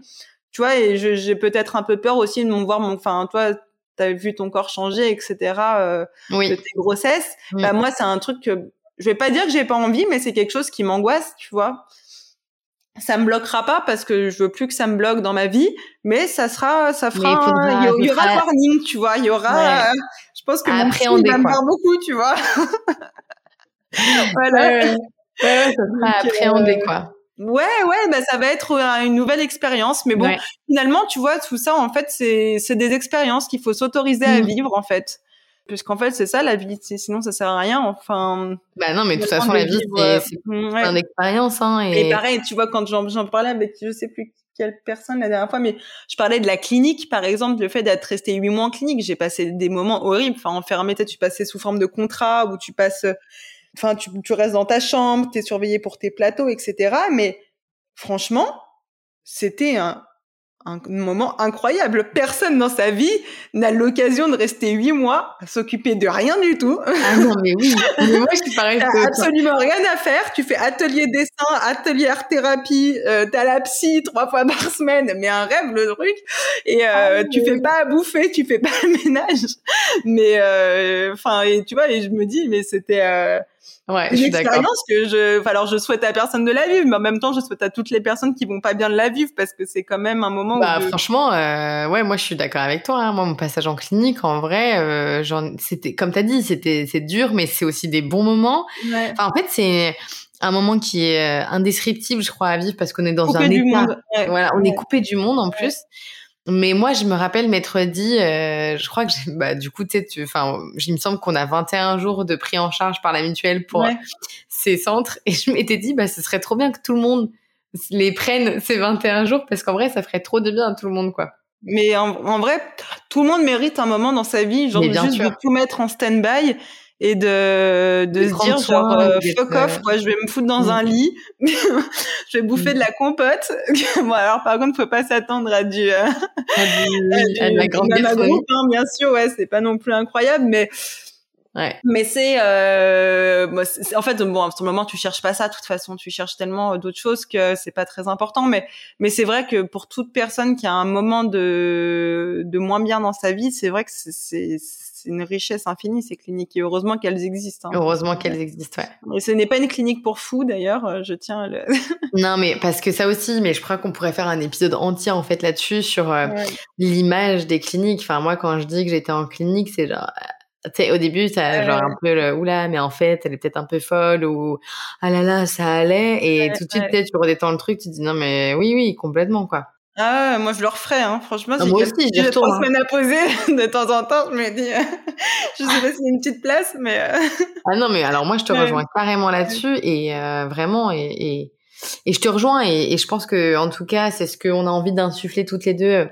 Tu vois, et j'ai peut-être un peu peur aussi de me voir mon, enfin, toi, t'as vu ton corps changer, etc. Euh, oui. de tes grossesses. Bah, moi, c'est un truc que je vais pas dire que j'ai pas envie, mais c'est quelque chose qui m'angoisse, tu vois. Ça me bloquera pas parce que je veux plus que ça me bloque dans ma vie, mais ça sera, ça fera, il y, aura un warning, tu vois, il y aura, euh, je pense que mon fils va me faire beaucoup, tu vois. [laughs] voilà. Ouais, ouais, [laughs] ça sera appréhender, euh, quoi. Ouais, ouais, bah ça va être une nouvelle expérience, mais bon, finalement, tu vois, tout ça, en fait, c'est c'est des expériences qu'il faut s'autoriser à mm. vivre, en fait. Puisqu'en fait c'est ça la vie sinon ça sert à rien enfin bah non mais de toute façon la vie c'est une mm, expérience hein et... pareil tu vois quand j'en parlais avec je sais plus quelle personne la dernière fois mais je parlais de la clinique par exemple le fait d'être resté huit mois en clinique j'ai passé des moments horribles enfin enfermé tu passais sous forme de contrat où tu passes enfin tu, tu restes dans ta chambre t'es surveillé pour tes plateaux etc mais franchement c'était un un moment incroyable. Personne dans sa vie n'a l'occasion de rester huit mois à s'occuper de rien du tout. Ah non, mais oui. Mais moi, je suis pareil. absolument rien à faire. Tu fais atelier dessin, atelier art thérapie, euh, t'as la psy trois fois par semaine, mais un rêve le truc. Et euh, ah tu fais pas à bouffer, tu fais pas [laughs] le ménage. Mais euh, enfin, et tu vois, et je me dis, mais c'était euh, Ouais, une expérience que je, alors je souhaite à personne de la vivre, mais en même temps, je souhaite à toutes les personnes qui vont pas bien de la vivre parce que c'est quand même un moment bah, franchement, euh, ouais, moi je suis d'accord avec toi. Hein. Moi, mon passage en clinique, en vrai, euh, c'était, comme t'as dit, c'était, c'est dur, mais c'est aussi des bons moments. Ouais. Enfin, en fait, c'est un moment qui est euh, indescriptible, je crois, à vivre parce qu'on est dans un du état. Monde. Voilà, on est coupé du monde en plus. Mais moi, je me rappelle m'être dit, euh, je crois que bah, du coup, tu sais, enfin, il me semble qu'on a 21 jours de pris en charge par la mutuelle pour ces centres. Et je m'étais dit, bah, ce serait trop bien que tout le monde les prenne ces 21 jours parce qu'en vrai, ça ferait trop de bien à tout le monde, quoi. Mais en, en vrai, tout le monde mérite un moment dans sa vie, genre juste de tout mettre en stand-by et de de se dire genre euh, fuck off quoi je vais me foutre dans un lit [laughs] je vais bouffer mm. de la compote [laughs] bon alors par contre faut pas s'attendre à du euh, à, [laughs] la grande hein, bien sûr ouais c'est pas non plus incroyable mais Ouais. Mais c'est, euh, en fait, bon, à ce moment, tu cherches pas ça. De toute façon, tu cherches tellement d'autres choses que c'est pas très important. Mais, mais c'est vrai que pour toute personne qui a un moment de, de moins bien dans sa vie, c'est vrai que c'est une richesse infinie ces cliniques et heureusement qu'elles existent. Hein. Heureusement qu'elles existent, ouais. Et ce n'est pas une clinique pour fous d'ailleurs, euh, je tiens à le... [laughs] non mais parce que ça aussi, mais je crois qu'on pourrait faire un épisode entier en fait là-dessus sur euh, l'image des cliniques. Enfin moi quand je dis que j'étais en clinique, c'est genre tu sais, au début, t'as genre un peu le oula, mais en fait, elle est peut-être un peu folle ou ah là là, ça allait. Et tout de suite, tu redétends le truc, tu te dis non, mais oui, oui, complètement, quoi. Ah, moi je le referais, hein. franchement. Ah, moi aussi, j'ai trois hein. semaines à poser [laughs] de temps en temps. Je me dis, [laughs] je sais pas si une petite place, mais. Euh, ah non, mais alors moi je te [laughs] rejoins carrément là-dessus et euh, vraiment et, et, et je te rejoins et, et, je pense que en tout cas c'est ce qu'on a envie d'insuffler toutes les deux euh,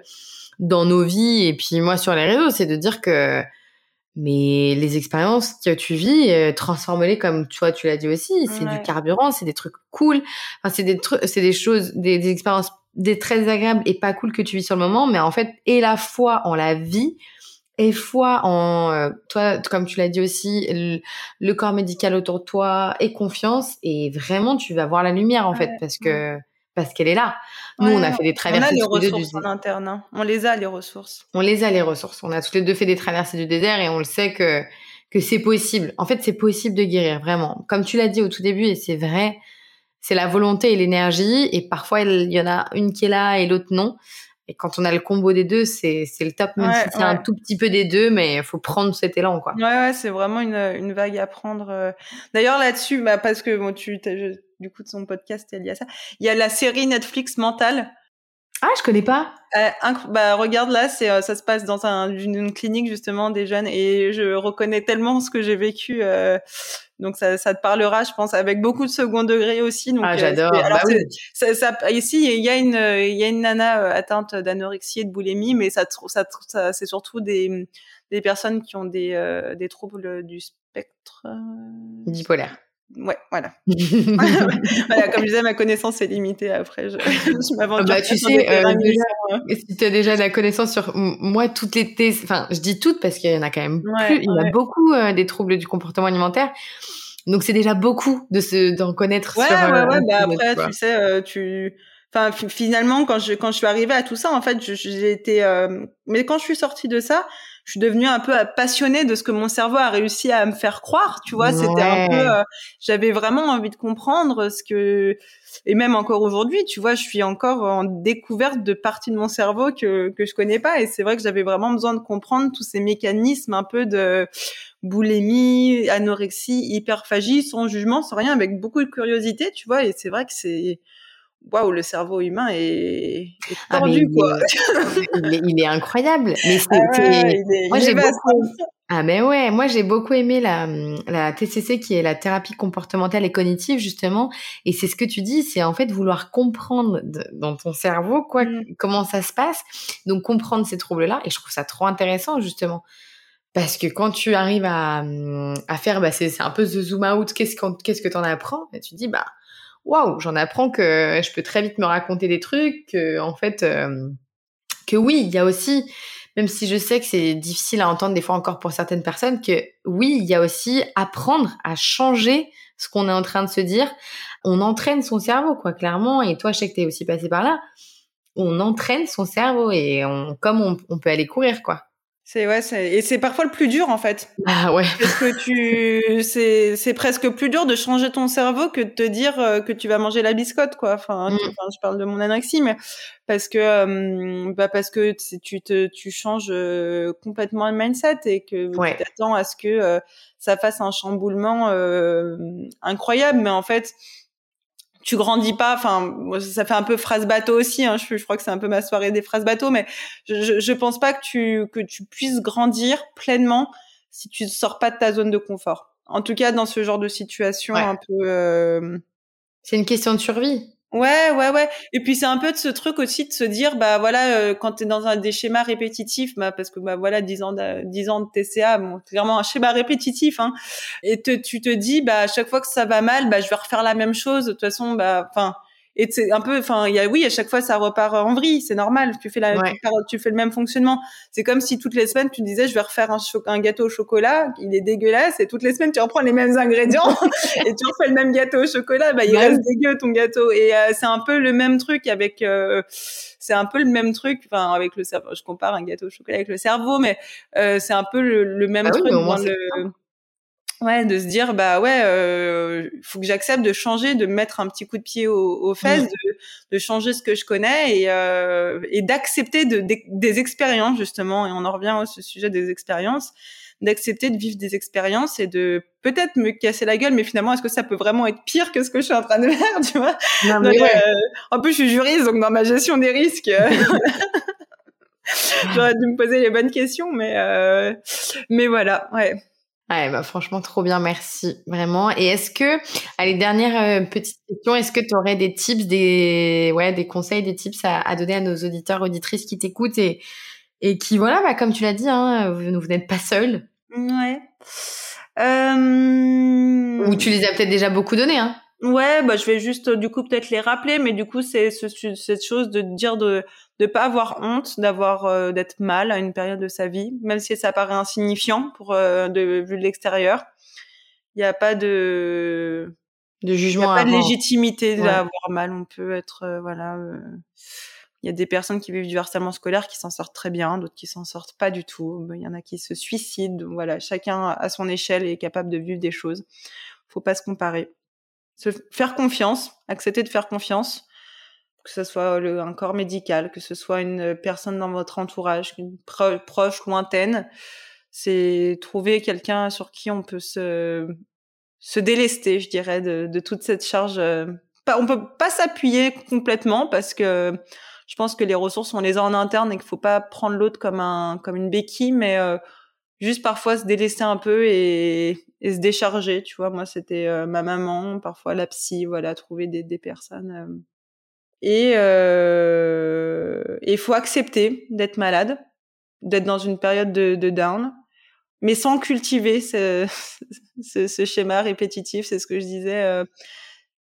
dans nos vies et puis moi sur les réseaux, c'est de dire que mais les expériences que tu vis, transforme-les comme toi tu l'as dit aussi. C'est du carburant, c'est des trucs cool. Enfin, c'est des trucs, c'est des choses, des, des expériences des très agréables et pas cool que tu vis sur le moment, mais en fait, et la foi en la vie, et foi en euh, toi, comme tu l'as dit aussi, le, corps médical autour de toi, et confiance, et vraiment, tu vas voir la lumière en fait, parce que parce qu'elle est là. Nous, on a fait des traversées. On a les ressources en interne. Hein. On les a les ressources. On les a les ressources. On a tous les deux fait des traversées du désert et on le sait que que c'est possible. En fait, c'est possible de guérir vraiment. Comme tu l'as dit au tout début, et c'est vrai c'est la volonté et l'énergie. Et parfois, il y en a une qui est là et l'autre non. Et quand on a le combo des deux, c'est c'est le top, même si c'est un tout petit peu des deux, mais il faut prendre cet élan, quoi. Ouais, ouais c'est vraiment une, une vague à prendre. Euh. D'ailleurs, là-dessus, bah, parce que bon, tu, du coup, de son podcast, il y a ça. Il y a la série Netflix Mentale. Ah, je connais pas. Euh, bah regarde là, c'est euh, ça se passe dans un, une, clinique justement des jeunes et je reconnais tellement ce que j'ai vécu. Euh, donc ça, ça te parlera, je pense, avec beaucoup de second degré aussi. Donc, ah j'adore. Bah oui. ça, ça, ici il y a une il y a une nana atteinte d'anorexie et de boulimie, mais ça, ça, ça c'est surtout des des personnes qui ont des des troubles du spectre bipolaire ouais, voilà. [laughs] [laughs] voilà. Comme je disais, ma connaissance est limitée. Après, je, [laughs] je m'aventure. Bah, tu sais, euh, déjà, si tu as déjà de la connaissance sur moi, toutes les thèses, enfin, je dis toutes parce qu'il y en a quand même plus, il y a beaucoup euh, des troubles du comportement alimentaire. Donc, c'est déjà beaucoup de se, d'en connaître ouais, sur. Ouais, ouais, bah après, tu sais, euh, tu, enfin, finalement, quand je, quand je suis arrivée à tout ça, en fait, j'ai été, mais quand je suis sortie de ça, je suis devenue un peu passionnée de ce que mon cerveau a réussi à me faire croire. Tu vois, c'était un peu, euh, j'avais vraiment envie de comprendre ce que, et même encore aujourd'hui, tu vois, je suis encore en découverte de parties de mon cerveau que que je connais pas. Et c'est vrai que j'avais vraiment besoin de comprendre tous ces mécanismes un peu de boulimie, anorexie, hyperphagie, sans jugement, sans rien, avec beaucoup de curiosité, tu vois. Et c'est vrai que c'est waouh, le cerveau humain est, est ah, tordu, quoi. Il est, il, est, incroyable. Mais [laughs] c'est, ah moi, j'ai beaucoup... Ah, mais ouais, moi, j'ai beaucoup aimé la, la TCC qui est la thérapie comportementale et cognitive, justement. Et c'est ce que tu dis, c'est en fait vouloir comprendre dans ton cerveau, quoi, mmh. comment ça se passe. Donc, comprendre ces troubles-là. Et je trouve ça trop intéressant, justement. Parce que quand tu arrives à, à faire, bah, c'est, un peu the zoom out, qu'est-ce, que t'en apprends? Bah, tu te dis, bah, waouh, j'en apprends que je peux très vite me raconter des trucs, que en fait, euh, que oui, il y a aussi, même si je sais que c'est difficile à entendre des fois encore pour certaines personnes, que oui, il y a aussi apprendre à changer ce qu'on est en train de se dire. On entraîne son cerveau, quoi, clairement. Et toi, je sais que t'es aussi passé par là. On entraîne son cerveau et on, comme on, on peut aller courir, quoi. C'est ouais, et c'est parfois le plus dur en fait. Ah ouais. Parce que tu, [laughs] c'est c'est presque plus dur de changer ton cerveau que de te dire euh, que tu vas manger la biscotte quoi. Enfin, mm. enfin je parle de mon anorexie, mais parce que euh, bah parce que tu te tu changes euh, complètement le mindset et que tu t'attends à ce que ça fasse un chamboulement incroyable, mais en fait tu grandis pas. Enfin, ça fait un peu phrase bateau aussi. Hein, je, je, crois que c'est un peu ma soirée des phrases bateau, mais je, je, pense pas que tu que tu puisses grandir pleinement si tu ne sors pas de ta zone de confort. En tout cas, dans ce genre de situation un peu. Euh... C'est une question de survie. Ouais, ouais, ouais. Et puis c'est un peu de ce truc aussi de se dire, bah voilà, euh, quand tu es dans un des schémas répétitifs, bah parce que bah voilà, 10 ans de, 10 ans de TCA, bon, clairement un schéma répétitif, hein. Et te, tu te dis, bah à chaque fois que ça va mal, bah je vais refaire la même chose. De toute façon, bah, enfin, et c'est un peu enfin il y a oui à chaque fois ça repart en vrille c'est normal. Tu fais la tu, fais le même fonctionnement. C'est comme si toutes les semaines tu disais je vais refaire un, un gâteau au chocolat il est dégueulasse et toutes les semaines tu reprends les mêmes ingrédients [laughs] et tu refais le même gâteau au chocolat. Bah il reste dégueu ton gâteau. Et euh, c'est un peu le même truc avec euh, c'est un peu le même truc enfin avec le cerveau je compare un gâteau au chocolat avec le cerveau mais euh, c'est un peu le, même ah truc dans le Ouais, de se dire bah ouais, euh, faut que j'accepte de changer, de mettre un petit coup de pied aux, fesses, de, de, changer ce que je connais et, euh, et d'accepter de, des expériences justement. Et on en revient au sujet des expériences, d'accepter de vivre des expériences et de peut-être me casser la gueule, mais finalement est-ce que ça peut vraiment être pire que ce que je suis en train de [laughs] faire, tu vois? Non, mais ouais. euh, En plus, je suis juriste, donc dans ma gestion des risques. Euh, [laughs] j'aurais dû me poser les bonnes questions, mais euh, mais voilà, ouais. Ouais, bah franchement, trop bien, merci, vraiment. Et est-ce que, allez, dernière euh, petite question, est-ce que tu aurais des tips, des, ouais, des conseils, des tips à, à donner à nos auditeurs, auditrices qui t'écoutent et, et qui, voilà, bah, comme tu l'as dit, hein, vous, vous n'êtes pas seul. Ouais. Euh... Ou tu les as peut-être déjà beaucoup donnés, hein. Ouais, bah je vais juste du coup peut-être les rappeler, mais du coup c'est ce, cette chose de dire de de pas avoir honte d'avoir euh, d'être mal à une période de sa vie, même si ça paraît insignifiant pour euh, de vu de l'extérieur. Il n'y a pas de de jugement, il n'y a pas de légitimité d'avoir mal. On peut être euh, voilà. Il y a des personnes qui vivent du harcèlement scolaire qui s'en sortent très bien, d'autres qui s'en sortent pas du tout. Il y en a qui se suicident. Donc voilà, chacun à son échelle est capable de vivre des choses. Faut pas se comparer. Se faire confiance, accepter de faire confiance que ce soit le, un corps médical, que ce soit une personne dans votre entourage, une proche lointaine, c'est trouver quelqu'un sur qui on peut se se délester, je dirais, de, de toute cette charge. Euh, on peut pas s'appuyer complètement parce que je pense que les ressources on les a en interne et qu'il faut pas prendre l'autre comme un comme une béquille, mais juste parfois se délaisser un peu et, et se décharger. Tu vois, moi c'était ma maman, parfois la psy, voilà, trouver des, des personnes. Et il faut accepter d'être malade, d'être dans une période de, de down mais sans cultiver ce, [laughs] ce, ce schéma répétitif. C'est ce que je disais. Euh,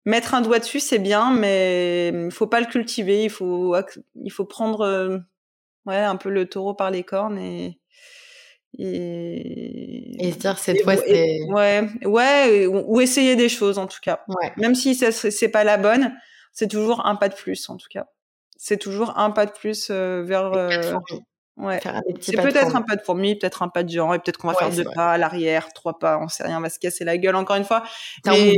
mettre un doigt dessus, c'est bien, mais il faut pas le cultiver. Il faut, il faut prendre, euh, ouais, un peu le taureau par les cornes et et, et se dire cette fois c'est ouais ouais ou, essayer des choses en tout cas ouais. même si ça c'est pas la bonne c'est toujours un pas de plus en tout cas c'est toujours un pas de plus euh, vers Ouais. C'est peut-être un pas de fourmi, peut-être un pas de géant, et peut-être qu'on va faire deux pas à l'arrière, trois pas, on sait rien, on va se casser la gueule encore une fois. Mais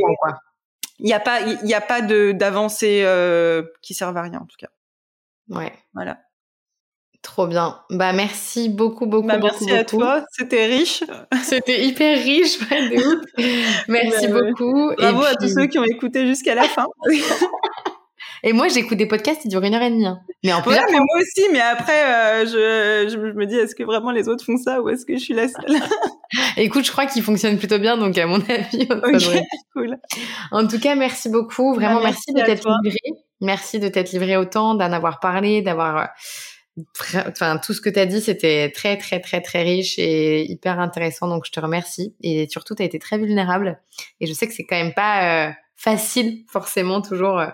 il n'y a pas, il y a pas de d'avancée euh, qui servent à rien en tout cas. Ouais. Voilà. Trop bien. Bah merci beaucoup, beaucoup, bah, merci à toi. C'était riche. C'était hyper riche, ouais, de ouf. [laughs] Merci beaucoup. Bravo à tous ceux qui ont écouté jusqu'à la fin. [laughs] Et moi, j'écoute des podcasts qui durent une heure et demie. Hein. Mais en plus, ouais, mais moi aussi. Mais après, euh, je, je, me dis, est-ce que vraiment les autres font ça ou est-ce que je suis la seule? [laughs] Écoute, je crois qu'ils fonctionnent plutôt bien, donc à mon [laughs] avis, okay, cool. En tout cas, merci beaucoup. Vraiment, bah, merci, merci de t'être livré. Merci de t'être livré autant, d'en avoir parlé, d'avoir euh, enfin tout ce que tu as dit c'était très très très très riche et hyper intéressant donc je te remercie et surtout tu as été très vulnérable et je sais que c'est quand même pas euh, facile forcément toujours euh,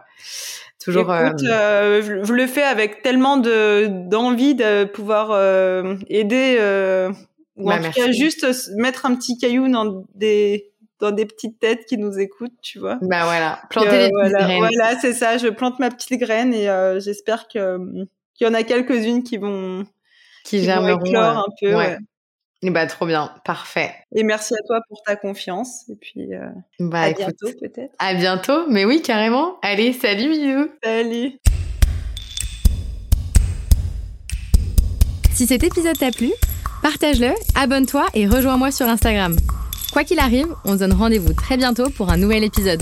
toujours Écoute, euh, euh, je, le fais avec tellement de d'envie de pouvoir euh, aider ou bah, en tout cas juste mettre un petit caillou dans des dans des petites têtes qui nous écoutent, tu vois. Bah voilà, planter des petites voilà, graines. Voilà, c'est ça. Je plante ma petite graine et j'espère que qu'il y en a quelques-unes qui vont qui, qui vont un peu. Ouais. Et bah trop bien, parfait. Et merci à toi pour ta confiance. Et puis euh, bah, à écoute, bientôt peut-être. À bientôt, mais oui carrément. Allez, salut bisous. Salut. Si cet épisode t'a plu, partage-le, abonne-toi et rejoins-moi sur Instagram. Quoi qu'il arrive, on se donne rendez-vous très bientôt pour un nouvel épisode.